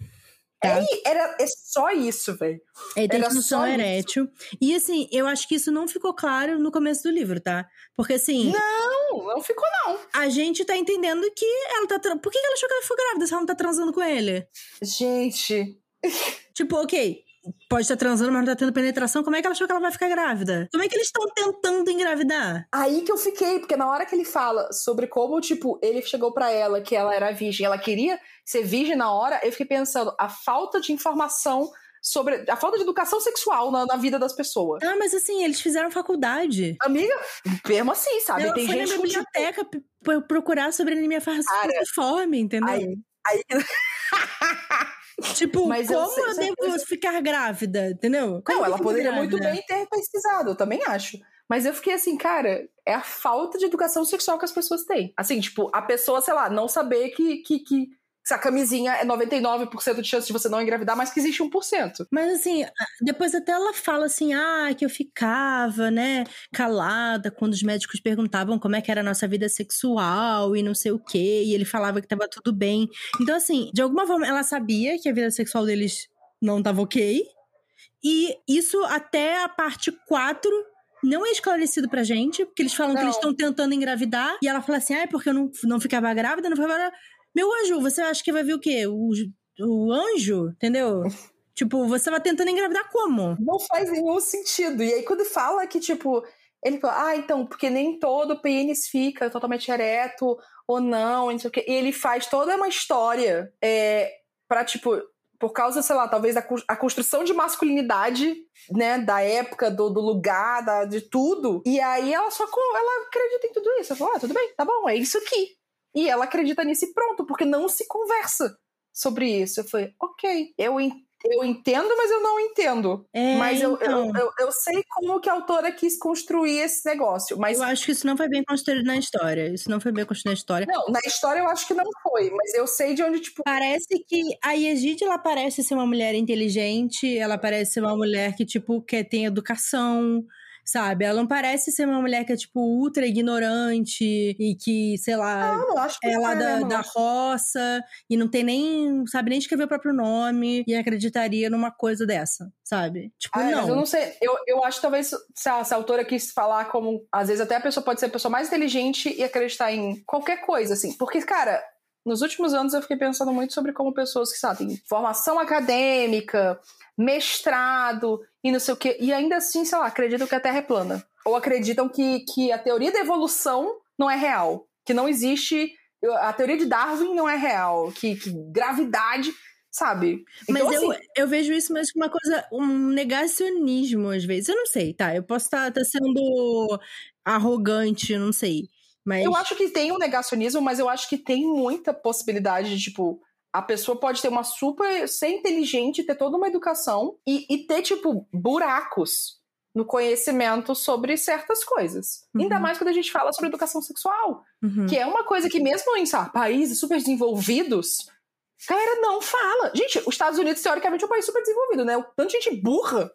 Tá? E era, é só isso, velho. Tem era disfunção só isso. erétil. E assim, eu acho que isso não ficou claro no começo do livro, tá? Porque assim, Não, não ficou não. a gente tá entendendo que ela tá. Por que ela achou que ela foi grávida se ela não tá transando com ele? Gente, [LAUGHS] Tipo, ok, pode estar transando, mas não tá tendo penetração. Como é que ela achou que ela vai ficar grávida? Como é que eles estão tentando engravidar? Aí que eu fiquei, porque na hora que ele fala sobre como, tipo, ele chegou pra ela que ela era virgem, ela queria ser virgem na hora, eu fiquei pensando, a falta de informação sobre. a falta de educação sexual na, na vida das pessoas. Ah, mas assim, eles fizeram faculdade. Amiga, mesmo assim, sabe? Tem gente na com, biblioteca p- procurar sobre anemia falciforme, entendeu? Aí, aí, [LAUGHS] tipo, [LAUGHS] Mas eu como sei- eu, sei- devo ficar grávida, entendeu? Como não, ela poderia muito grávida? bem ter pesquisado, eu também acho. Mas eu fiquei assim, cara, é a falta de educação sexual que as pessoas têm. Assim, tipo, a pessoa, sei lá, não saber que, que, que se a camisinha é 99% de chance de você não engravidar, mas que existe 1%. Mas assim, depois até ela fala assim, ah, que eu ficava, né, calada quando os médicos perguntavam como é que era a nossa vida sexual e não sei o quê, e ele falava que tava tudo bem. Então assim, de alguma forma ela sabia que a vida sexual deles não tava ok, e isso até a parte 4 não é esclarecido pra gente, porque eles falam que Não. eles estão tentando engravidar, e ela fala assim, ah, é porque eu não, não ficava grávida, não ficava... Meu anjo, você acha que vai vir o quê? O, o anjo? Entendeu? [LAUGHS] Tipo, você vai tentando engravidar como? Não faz nenhum sentido. E aí, quando fala que, tipo, ele fala, ah, então, porque nem todo pênis fica totalmente ereto ou não, não sei o quê. E ele faz toda uma história é, pra, tipo, por causa, sei lá, talvez da construção de masculinidade, né, da época, do, do lugar, da, de tudo. E aí ela só ela acredita em tudo isso. Ela fala, ah, tudo bem, tá bom, é isso aqui. E ela acredita nisso e pronto, porque não se conversa sobre isso. Eu falei, ok, eu, en- eu entendo, mas eu não entendo. É, Mas eu, então, eu, eu, eu sei como que a autora quis construir esse negócio. Mas eu acho que isso não foi bem construído na história. Isso não foi bem construído na história. não, na história eu acho que não foi. Mas eu sei de onde, tipo. Parece que a Yegid, ela parece ser uma mulher inteligente, ela parece ser uma mulher que, tipo, quer ter educação, sabe? Ela não parece ser uma mulher que é, tipo, ultra ignorante e que, sei lá, Não, eu acho que é lá da, mesmo, da roça e não tem nem, sabe nem escrever o próprio nome e acreditaria numa coisa dessa, sabe? Tipo, Ah, não. Eu não sei. Eu, eu acho que talvez se a, se a autora quis falar como. Às vezes até a pessoa pode ser a pessoa mais inteligente e acreditar em qualquer coisa, assim. Porque, cara, nos últimos anos eu fiquei pensando muito sobre como pessoas que, sabe, têm formação acadêmica, mestrado e não sei o quê. E ainda assim, sei lá, acreditam que a Terra é plana. Ou acreditam que, que a teoria da evolução não é real. Que não existe. A teoria de Darwin não é real. Que, que gravidade sabe? Então, mas eu, assim... eu vejo isso mais como uma coisa, um negacionismo às vezes. Eu não sei, tá? Eu posso estar tá, tá sendo arrogante, não sei. Mas... Eu acho que tem um negacionismo, mas eu acho que tem muita possibilidade de, tipo, a pessoa pode ter uma super. ser inteligente, ter toda uma educação e, e ter, tipo, buracos no conhecimento sobre certas coisas. Uhum. Ainda mais quando a gente fala sobre educação sexual, uhum. que é uma coisa que, mesmo em sabe, países super desenvolvidos, a galera não fala. Gente, os Estados Unidos, teoricamente, é um país super desenvolvido, né? O tanto de gente burra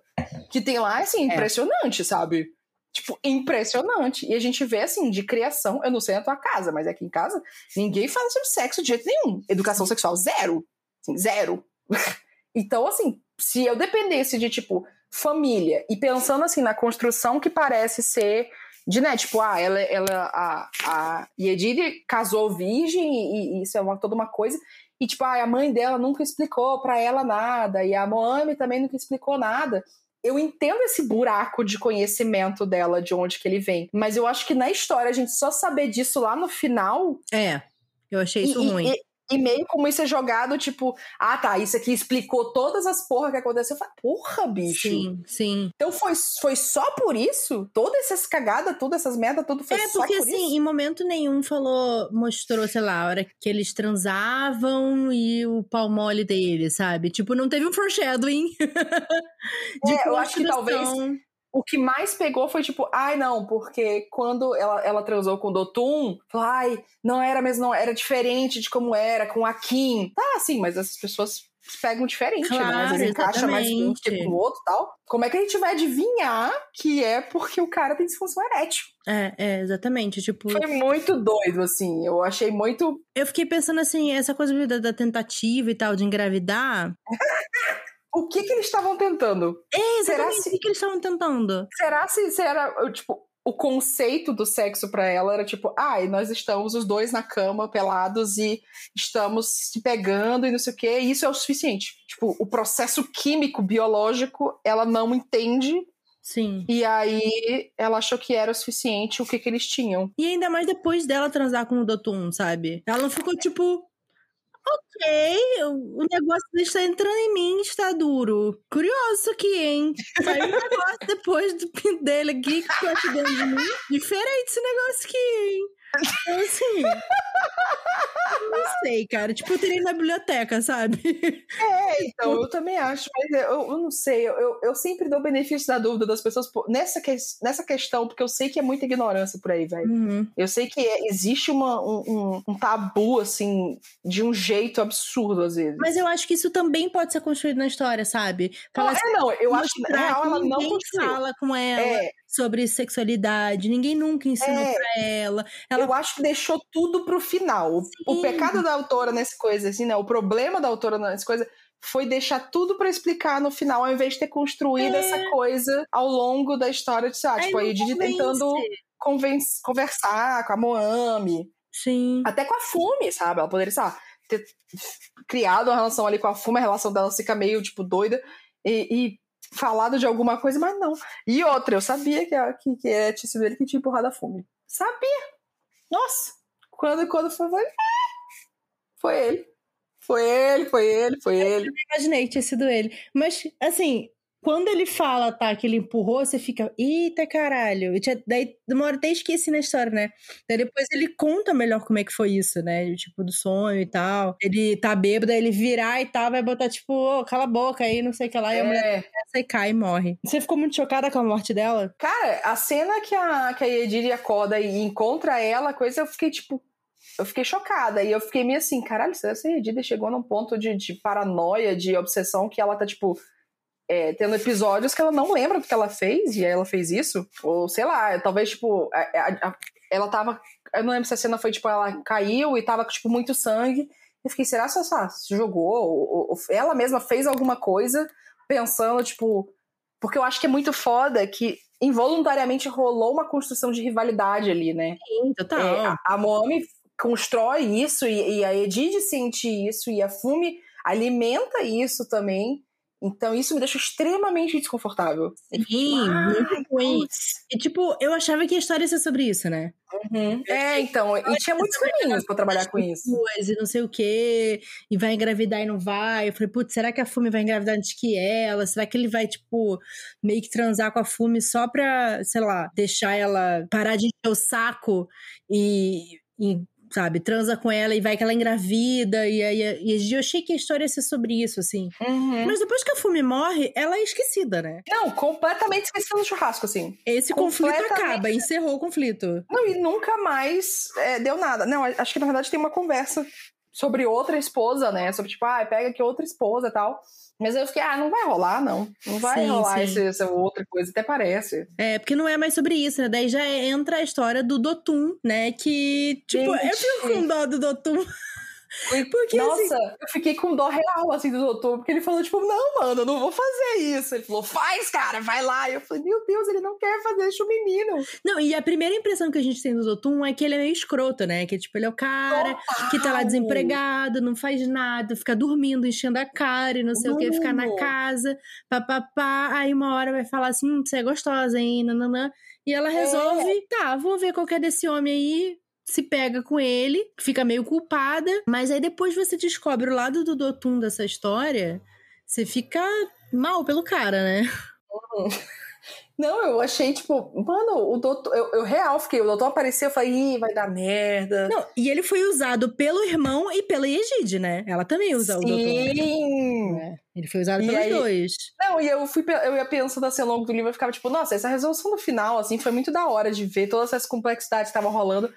que tem lá é, assim, é. impressionante, sabe? Tipo, impressionante. E a gente vê, assim, de criação, eu não sei na tua casa, mas aqui em casa, ninguém fala sobre sexo de jeito nenhum. Educação sexual, zero. Assim, zero. [LAUGHS] então, assim, se eu dependesse de, tipo, família e pensando, assim, na construção que parece ser de, né, tipo, ah, ela, ela a, a Yedid casou virgem e, e isso é uma, toda uma coisa. E, tipo, ah, a mãe dela nunca explicou para ela nada, e a Moami também nunca explicou nada. Eu entendo esse buraco de conhecimento dela, de onde que ele vem. Mas eu acho que na história, a gente só saber disso lá no final. É, eu achei isso e, ruim. E, e meio como isso é jogado, tipo, ah tá, isso aqui explicou todas as porra que aconteceu. Eu falei, porra, bicho. Sim, sim. Então foi, foi só por isso? Todas essas cagadas, todas essas merdas, tudo foi é, só porque, por assim, isso? em momento nenhum falou, mostrou, sei lá, a hora que eles transavam e o pau mole dele, sabe? Tipo, não teve um foreshadowing. [LAUGHS] de é, eu acho que talvez o que mais pegou foi tipo, ai não, porque quando ela, ela transou com o Dotum, falou, ai, não era mesmo, não, era diferente de como era com a Kim. Tá, sim, mas essas pessoas pegam diferente, claro, né? Às vezes encaixa mais um tipo no outro tal. Como é que a gente vai adivinhar que é porque o cara tem disfunção erétil? É, é, exatamente. Tipo. Foi muito doido, assim. Eu achei muito. Eu fiquei pensando assim, essa coisa da, da tentativa e tal de engravidar. [LAUGHS] o que que eles estavam tentando? É, será se... o que, que eles estavam tentando? Será se, se era, tipo, o conceito do sexo para ela era tipo, ai, ah, nós estamos os dois na cama, pelados, e estamos se pegando e não sei o quê, e isso é o suficiente. Tipo, o processo químico, biológico, ela não entende. Sim. E aí ela achou que era o suficiente o que, que eles tinham. E ainda mais depois dela transar com o Dotum, sabe? Ela não ficou tipo, ok, o negócio está entrando em mim, está duro. Curioso aqui, hein? Saiu um negócio depois do pinto [LAUGHS] dele aqui, que ficou aqui dentro de mim. Diferente esse negócio aqui, hein? Então, assim. não sei, cara. Tipo, eu teria na biblioteca, sabe? É, [LAUGHS] então, eu também acho, mas eu, eu não sei. Eu, eu sempre dou benefício da dúvida das pessoas nessa, que, nessa questão, porque eu sei que é muita ignorância por aí, velho. Uhum. Eu sei que é, existe uma, um, um, tabu, assim, de um jeito absurdo, às vezes. Mas eu acho que isso também pode ser construído na história, sabe? Não, é, não. Eu acho que, na real, ela não fala com ela. É sobre sexualidade, ninguém nunca ensinou é, pra ela. ela. Eu acho que deixou tudo pro final. Sim. O pecado da autora nessa coisa, assim, né? O problema da autora nessa coisa foi deixar tudo para explicar no final, ao invés de ter construído é. essa coisa ao longo da história de, sei lá, tipo, a Edith tentando conversar com a Moami. Sim. Até com a Fume, sabe? Ela poderia, sei lá, ter criado uma relação ali com a Fume, a relação dela fica meio, tipo, doida. E, e falado de alguma coisa, mas não. E outra, eu sabia que, a, que, que é, tinha sido ele que tinha empurrado a fume. Sabia! Nossa! Quando, quando foi, foi, foi ele. Foi ele, foi ele, foi ele. Eu imaginei que tinha sido ele. Mas, assim, quando ele fala, tá, que ele empurrou, você fica, eita caralho. E daí demora até esqueci na história, né? Daí depois ele conta melhor como é que foi isso, né? Tipo, do sonho e tal. Ele tá bêbado, aí ele virar e tal, vai botar tipo, oh, cala a boca aí, não sei o que lá. E a mulher é. começa e cai e morre. Você ficou muito chocada com a morte dela? Cara, a cena que a, que a Ediri acorda e encontra ela, coisa, eu fiquei tipo, eu fiquei chocada. E eu fiquei meio assim, caralho, será que a Edith chegou num ponto de, de paranoia, de obsessão, que ela tá, tipo, é, tendo episódios que ela não lembra do que ela fez, e aí ela fez isso. Ou sei lá, talvez, tipo, a, a, a, ela tava. Eu não lembro se a cena foi, tipo, ela caiu e tava, tipo, muito sangue. Eu fiquei, será que ela se jogou? Ou, ou, ela mesma fez alguma coisa pensando, tipo. Porque eu acho que é muito foda que involuntariamente rolou uma construção de rivalidade ali, né? Sim, total. É, a, a Moami constrói isso, e, e a Edith sente isso, e a Fumi alimenta isso também. Então isso me deixou extremamente desconfortável. Sim, muito ruim. E tipo, eu achava que a história ia ser sobre isso, né? Uhum. É, então, e tinha muitos caminhos pra trabalhar com isso. E não sei o quê, e vai engravidar e não vai. Eu falei, putz, será que a Fumi vai engravidar antes que ela? Será que ele vai, tipo, meio que transar com a Fumi só pra, sei lá, deixar ela parar de encher o saco e, e sabe, transa com ela e vai que ela engravida. E aí e eu achei que a história ia ser sobre isso, assim. Uhum. Mas depois que a Fumi morre, ela é esquecida, né? Não, completamente esquecida no churrasco, assim. Esse conflito acaba, encerrou o conflito. Não, e nunca mais é, deu nada. Não, acho que na verdade tem uma conversa sobre outra esposa, né? Sobre tipo, ah, pega aqui outra esposa e tal. Mas eu fiquei, ah, não vai rolar, não. Não vai sim, rolar sim. essa outra coisa, até parece. É, porque não é mais sobre isso, né? Daí já entra a história do Dotum, né? Que, tipo, Gente. eu fico com dó do Dotum. [LAUGHS] Porque, assim, Nossa, assim... eu fiquei com dó real, assim, do doutor, porque ele falou, tipo, não, mano, eu não vou fazer isso. Ele falou, faz, cara, vai lá. E eu falei, meu Deus, ele não quer fazer, deixa o menino. Não, e a primeira impressão que a gente tem do Dotum é que ele é meio escroto, né? Que, tipo, ele é o cara Total. que tá lá desempregado, não faz nada, fica dormindo, enchendo a cara e não sei o que, ficar na casa, papapá. Aí uma hora vai falar assim, hum, você é gostosa, hein, nananã. E ela resolve, é. tá, vou ver qual é desse homem aí, se pega com ele, fica meio culpada, mas aí depois você descobre o lado do Dotum dessa história, você fica mal pelo cara, né? [LAUGHS] Não, eu achei, tipo, mano, o doutor. Eu, eu real fiquei, o doutor apareceu, eu falei, ih, vai dar merda. Não, e ele foi usado pelo irmão e pela Egide, né? Ela também usa Sim. o doutor. Sim! Ele foi usado e pelos aí, dois. Não, e eu fui eu ia pensando assim ao longo do livro, eu ficava tipo, nossa, essa resolução do final, assim, foi muito da hora de ver todas essas complexidades que estavam rolando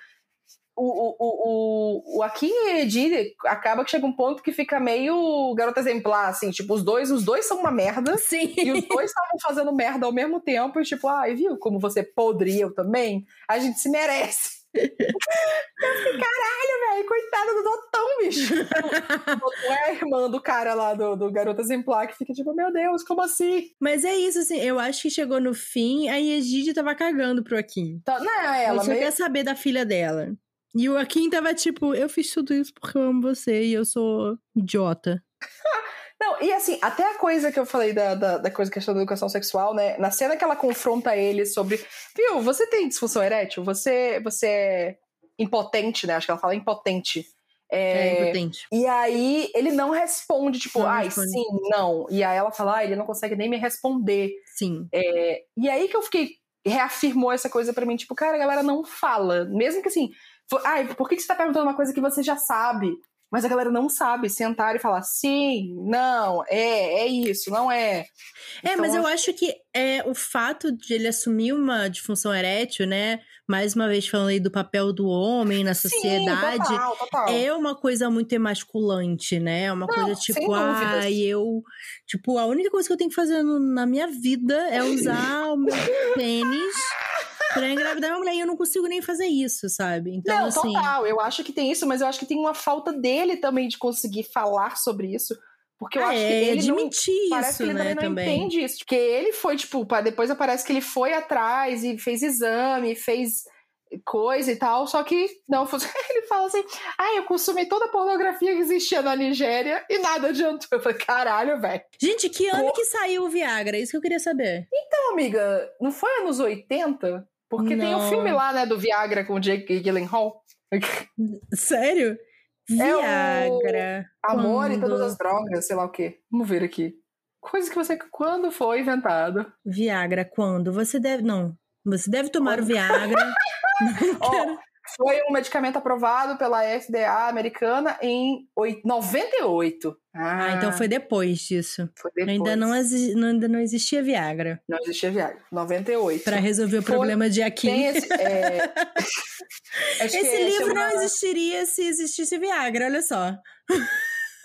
o, o, o, o Akin e Edir acaba que chega um ponto que fica meio garota exemplar, assim, tipo, os dois, os dois são uma merda. Sim. E os dois estavam fazendo merda ao mesmo tempo, e tipo, ai, ah, viu como você podre eu também? A gente se merece. [LAUGHS] eu fiquei, caralho, velho, coitada do Dotão, bicho. [LAUGHS] o Dotão é a irmã do cara lá, do, do garoto exemplar, que fica tipo, meu Deus, como assim? Mas é isso, assim, eu acho que chegou no fim, a Egide tava cagando pro Akin. Tá, não, ela. Ela só meio... quer saber da filha dela. E o Akin tava tipo, eu fiz tudo isso porque eu amo você e eu sou idiota. [LAUGHS] Não, e assim, até a coisa que eu falei da, da, da coisa questão da educação sexual, né? Na cena que ela confronta ele sobre, viu, você tem disfunção erétil? Você, você é impotente, né? Acho que ela fala impotente. É, é impotente. E aí ele não responde, tipo, não ai, responde. sim, não. E aí ela fala, ah, ele não consegue nem me responder. Sim. É, e aí que eu fiquei, reafirmou essa coisa para mim, tipo, cara, a galera não fala. Mesmo que assim, Ai, por que você tá perguntando uma coisa que você já sabe? Mas a galera não sabe sentar e falar sim, não, é, é isso, não é. É, então, mas eu acho que é o fato de ele assumir uma disfunção erétil, né? Mais uma vez falando aí do papel do homem na sociedade, sim, total, total. é uma coisa muito emasculante, né? É uma não, coisa tipo, ai, eu. Tipo, a única coisa que eu tenho que fazer na minha vida é usar o meu pênis pra engravidar minha mulher e eu não consigo nem fazer isso, sabe? Então, não, assim... total. Eu acho que tem isso, mas eu acho que tem uma falta dele também de conseguir falar sobre isso. Porque eu ah, acho é, que ele não, isso, parece que ele né, também não também. entende isso. Porque ele foi, tipo, depois aparece que ele foi atrás e fez exame, fez coisa e tal, só que não, [LAUGHS] ele fala assim, ah, eu consumi toda a pornografia que existia na Nigéria e nada adiantou. Eu falei, caralho, velho. Gente, que ano que saiu o Viagra? Isso que eu queria saber. Então, amiga, não foi anos 80? Porque não. tem um filme lá, né, do Viagra com o Jake Gyllenhaal. Sério? Viagra. É Amor quando... e todas as drogas, sei lá o quê. Vamos ver aqui. Coisa que você. Quando foi inventado? Viagra, quando? Você deve. Não. Você deve tomar o Viagra. [LAUGHS] oh, foi um medicamento aprovado pela FDA americana em 98. Ah, ah, então foi depois disso. Foi depois. Ainda não, ainda não existia Viagra. Não existia Viagra. 98. Para resolver o foi, problema de aqui. Esse, é... [LAUGHS] esse livro é uma... não existiria se existisse Viagra, olha só.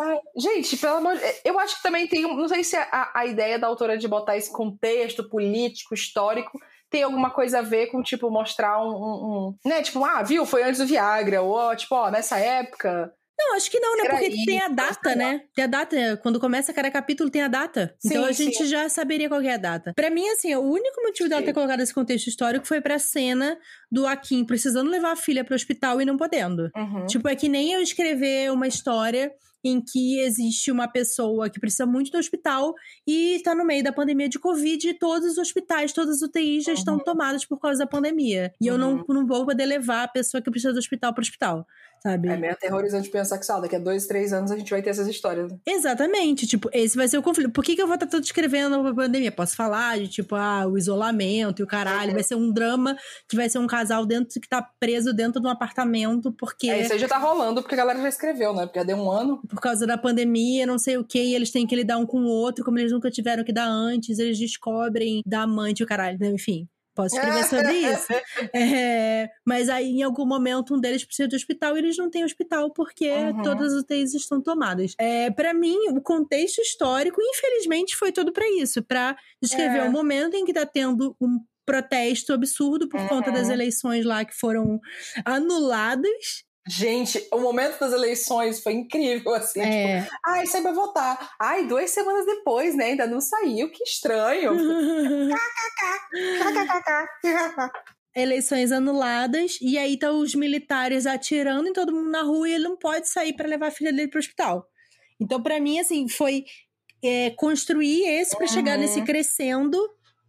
Ai, gente, pelo amor de... Eu acho que também tem. Não sei se a, a ideia da autora de botar esse contexto político, histórico tem alguma coisa a ver com, tipo, mostrar um, um, um, né, tipo, ah, viu, foi antes do Viagra, ou, tipo, ó, nessa época Não, acho que não, né? Porque isso, tem a data, né? Tem a data. Quando começa cada capítulo, tem a data. então Sim, a gente sim. já saberia qual é a data. Pra mim, assim, o único motivo dela Sim. ter colocado esse contexto histórico foi pra cena do Akin precisando levar a filha pro hospital e não podendo. Uhum. Tipo, é que nem eu escrever uma história em que existe uma pessoa que precisa muito do hospital e tá no meio da pandemia de Covid e todos os hospitais, todas as UTIs já estão Uhum. tomadas por causa da pandemia. E eu não, não vou poder levar a pessoa que precisa do hospital pro hospital, sabe? É meio aterrorizante pensar que, lá, daqui a dois, três anos a gente vai ter essas histórias. né? Exatamente, tipo, esse vai ser o conflito. Por que, que eu vou estar todo escrevendo a pandemia? Posso falar de, tipo, ah, o isolamento e o caralho. Uhum. Vai ser um drama que vai ser um casal dentro que tá preso dentro de um apartamento porque É, isso aí já tá rolando porque a galera já escreveu, né? Porque já deu um ano. por causa da pandemia, não sei o que, e eles têm que lidar um com o outro, como eles nunca tiveram que dar antes, eles descobrem da amante e o caralho, né? enfim. Posso escrever sobre [LAUGHS] isso. É, mas aí, em algum momento, um deles precisa de hospital e eles não têm hospital porque Uhum. todas as UTIs estão tomadas. É, para mim, o contexto histórico, infelizmente, foi todo pra isso pra descrever É. o momento em que tá tendo um protesto absurdo por conta das Uhum. eleições lá que foram anuladas. Gente, o momento das eleições foi incrível, assim. Tipo, É. ai, sai pra votar. Ai, duas semanas depois, né? Ainda não saiu, que estranho. [LAUGHS] eleições anuladas e aí tá os militares atirando em todo mundo na rua e ele não pode sair pra levar a filha dele pro hospital. Então, pra mim, assim, foi é, construir esse pra chegar Uhum. nesse crescendo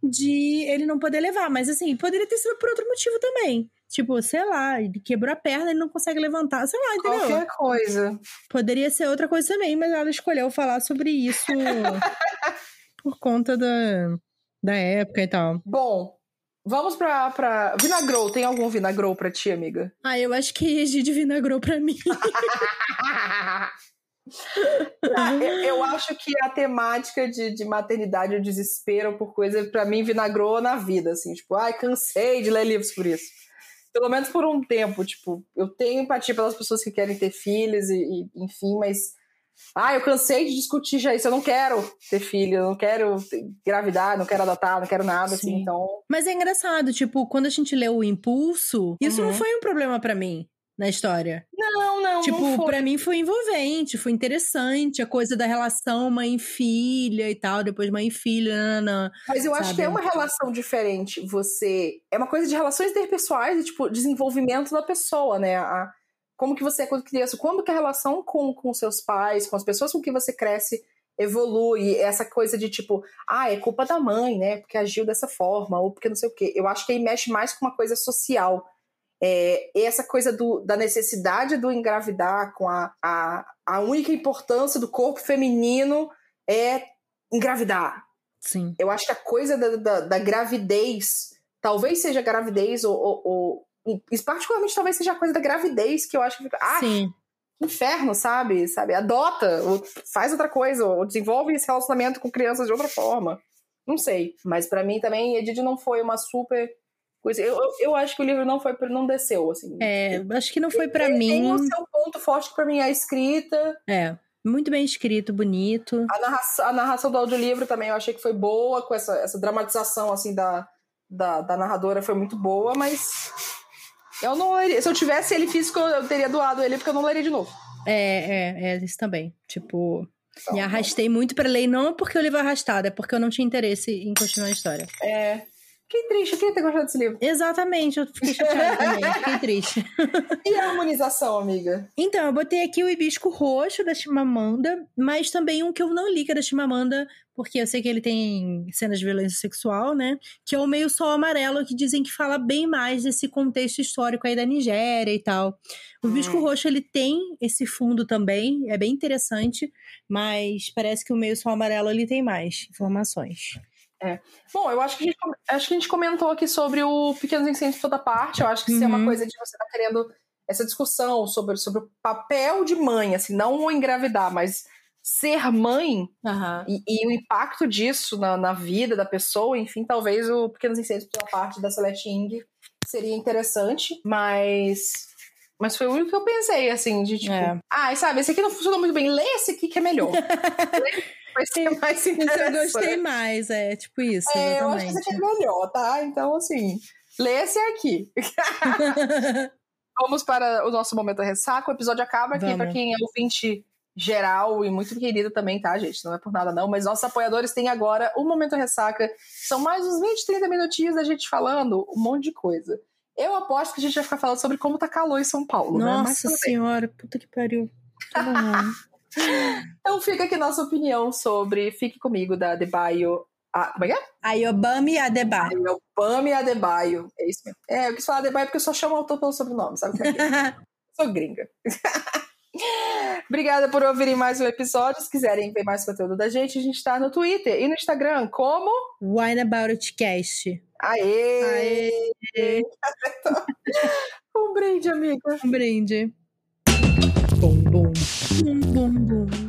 de ele não poder levar. Mas, assim, poderia ter sido por outro motivo também. Tipo, sei lá, ele quebrou a perna, ele não consegue levantar. Sei lá, entendeu? Qualquer coisa. Poderia ser outra coisa também, mas ela escolheu falar sobre isso [LAUGHS] por conta da, da época e tal. Bom, vamos pra, pra. Vinagrou. Tem algum vinagrou pra ti, amiga? Ah, eu acho que Egide vinagrou pra mim. [LAUGHS] Ah, eu, eu acho que a temática de, de maternidade, o desespero por coisa, pra mim, vinagrou na vida, assim, tipo, ai, cansei de ler livros por isso. Pelo menos por um tempo, tipo, eu tenho empatia pelas pessoas que querem ter filhos e, e, enfim, mas. Ah, eu cansei de discutir já isso, eu não quero ter filho, eu não quero engravidar, não quero adotar, não quero nada, assim, Sim. então. Mas é engraçado, tipo, quando a gente leu o Impulso, isso não Uhum. foi um problema pra mim na história. Não, não, tipo, não pra mim foi envolvente, foi interessante a coisa da relação mãe-filha e tal, depois mãe-filho, nananã. Mas eu acho sabe? que é uma relação diferente. Você. É uma coisa de relações interpessoais e, tipo, desenvolvimento da pessoa, né? A... Como que você é quando criança, como que a relação com, com seus pais, com as pessoas com que você cresce, evolui. Essa coisa de tipo, ah, é culpa da mãe, né? Porque agiu dessa forma, ou porque não sei o quê. Eu acho que aí mexe mais com uma coisa social. É, essa coisa do, da necessidade do engravidar com a, a, a única importância do corpo feminino é engravidar. Sim. Eu acho que a coisa da, da, da gravidez, talvez seja gravidez, ou, ou, ou- particularmente talvez seja a coisa da gravidez que eu acho que fica. Ah, Sim. inferno, sabe? sabe? Adota, ou faz outra coisa, ou desenvolve esse relacionamento com crianças de outra forma. Não sei. Mas pra mim também, Edith não foi uma super coisa. Eu, eu, eu acho que o livro não foi, não desceu, assim. É, acho que não foi pra Tem- mim. Tem o seu ponto forte pra mim é a escrita. É, muito bem escrito, bonito. A narração, a narração do audiolivro também eu achei que foi boa, com essa, essa dramatização assim da, da, da narradora foi muito boa, mas eu não leria. Se eu tivesse ele físico, eu teria doado ele, porque eu não leria de novo. É, é, é isso também. Tipo, Então, me arrastei muito pra ler, não porque o livro é arrastado, é porque eu não tinha interesse em continuar a história. É. Fiquei triste, eu queria ter gostado desse livro. Exatamente, eu fiquei chateada também, fiquei triste. [LAUGHS] E a harmonização, amiga? Então, eu botei aqui o Hibisco Roxo da Chimamanda, mas também um que eu não li, que é da Chimamanda, porque eu sei que ele tem cenas de violência sexual, né? Que é o Meio Sol Amarelo, que dizem que fala bem mais desse contexto histórico aí da Nigéria e tal. O Hibisco Hum. Roxo, ele tem esse fundo também, é bem interessante, mas parece que o Meio Sol Amarelo, ele tem mais informações. Bom, eu acho que, a gente, acho que a gente comentou aqui sobre o Pequenos Incêndios toda parte. Eu acho que isso é uma Uhum. coisa de você estar querendo essa discussão sobre, sobre o papel de mãe, assim, não engravidar, mas ser mãe Aham. E, e o impacto disso na, na vida da pessoa, enfim, talvez o Pequenos Incêndios pela parte da Celeste Ing seria interessante, mas. Mas foi o único que eu pensei, assim, de tipo. É. Ah, sabe, esse aqui não funcionou muito bem. Lê esse aqui que é melhor. Lê, [LAUGHS] Vai ser mais Isso eu interessante. gostei mais, é tipo isso, É, eu acho que esse aqui é melhor, tá? Então, assim, lê esse aqui. [LAUGHS] vamos para o nosso momento ressaca. O episódio acaba aqui para quem é ouvinte geral e muito querida também, tá, gente? Não é por nada não, mas nossos apoiadores têm agora o Momento Ressaca. São mais uns 20, 30 minutinhos da gente falando um monte de coisa. Eu aposto que a gente vai ficar falando sobre como tá calor em São Paulo, Nossa né? senhora, puta que pariu. Então fica aqui nossa opinião sobre Fique Comigo, da Adebayo. Ah, como é que é? Ayobami Adebayo. Ayobami Adebayo. É isso mesmo. É, eu quis falar Adebayo porque eu só chamo o autor pelo sobrenome, sabe como é que é? [LAUGHS] Sou gringa. [LAUGHS] Obrigada por ouvirem mais um episódio. Se quiserem ver mais conteúdo da gente, a gente está no Twitter e no Instagram como Wine About It Cast. Aê! Aê! [LAUGHS] um brinde, amiga. Um brinde. boom, boom, boom.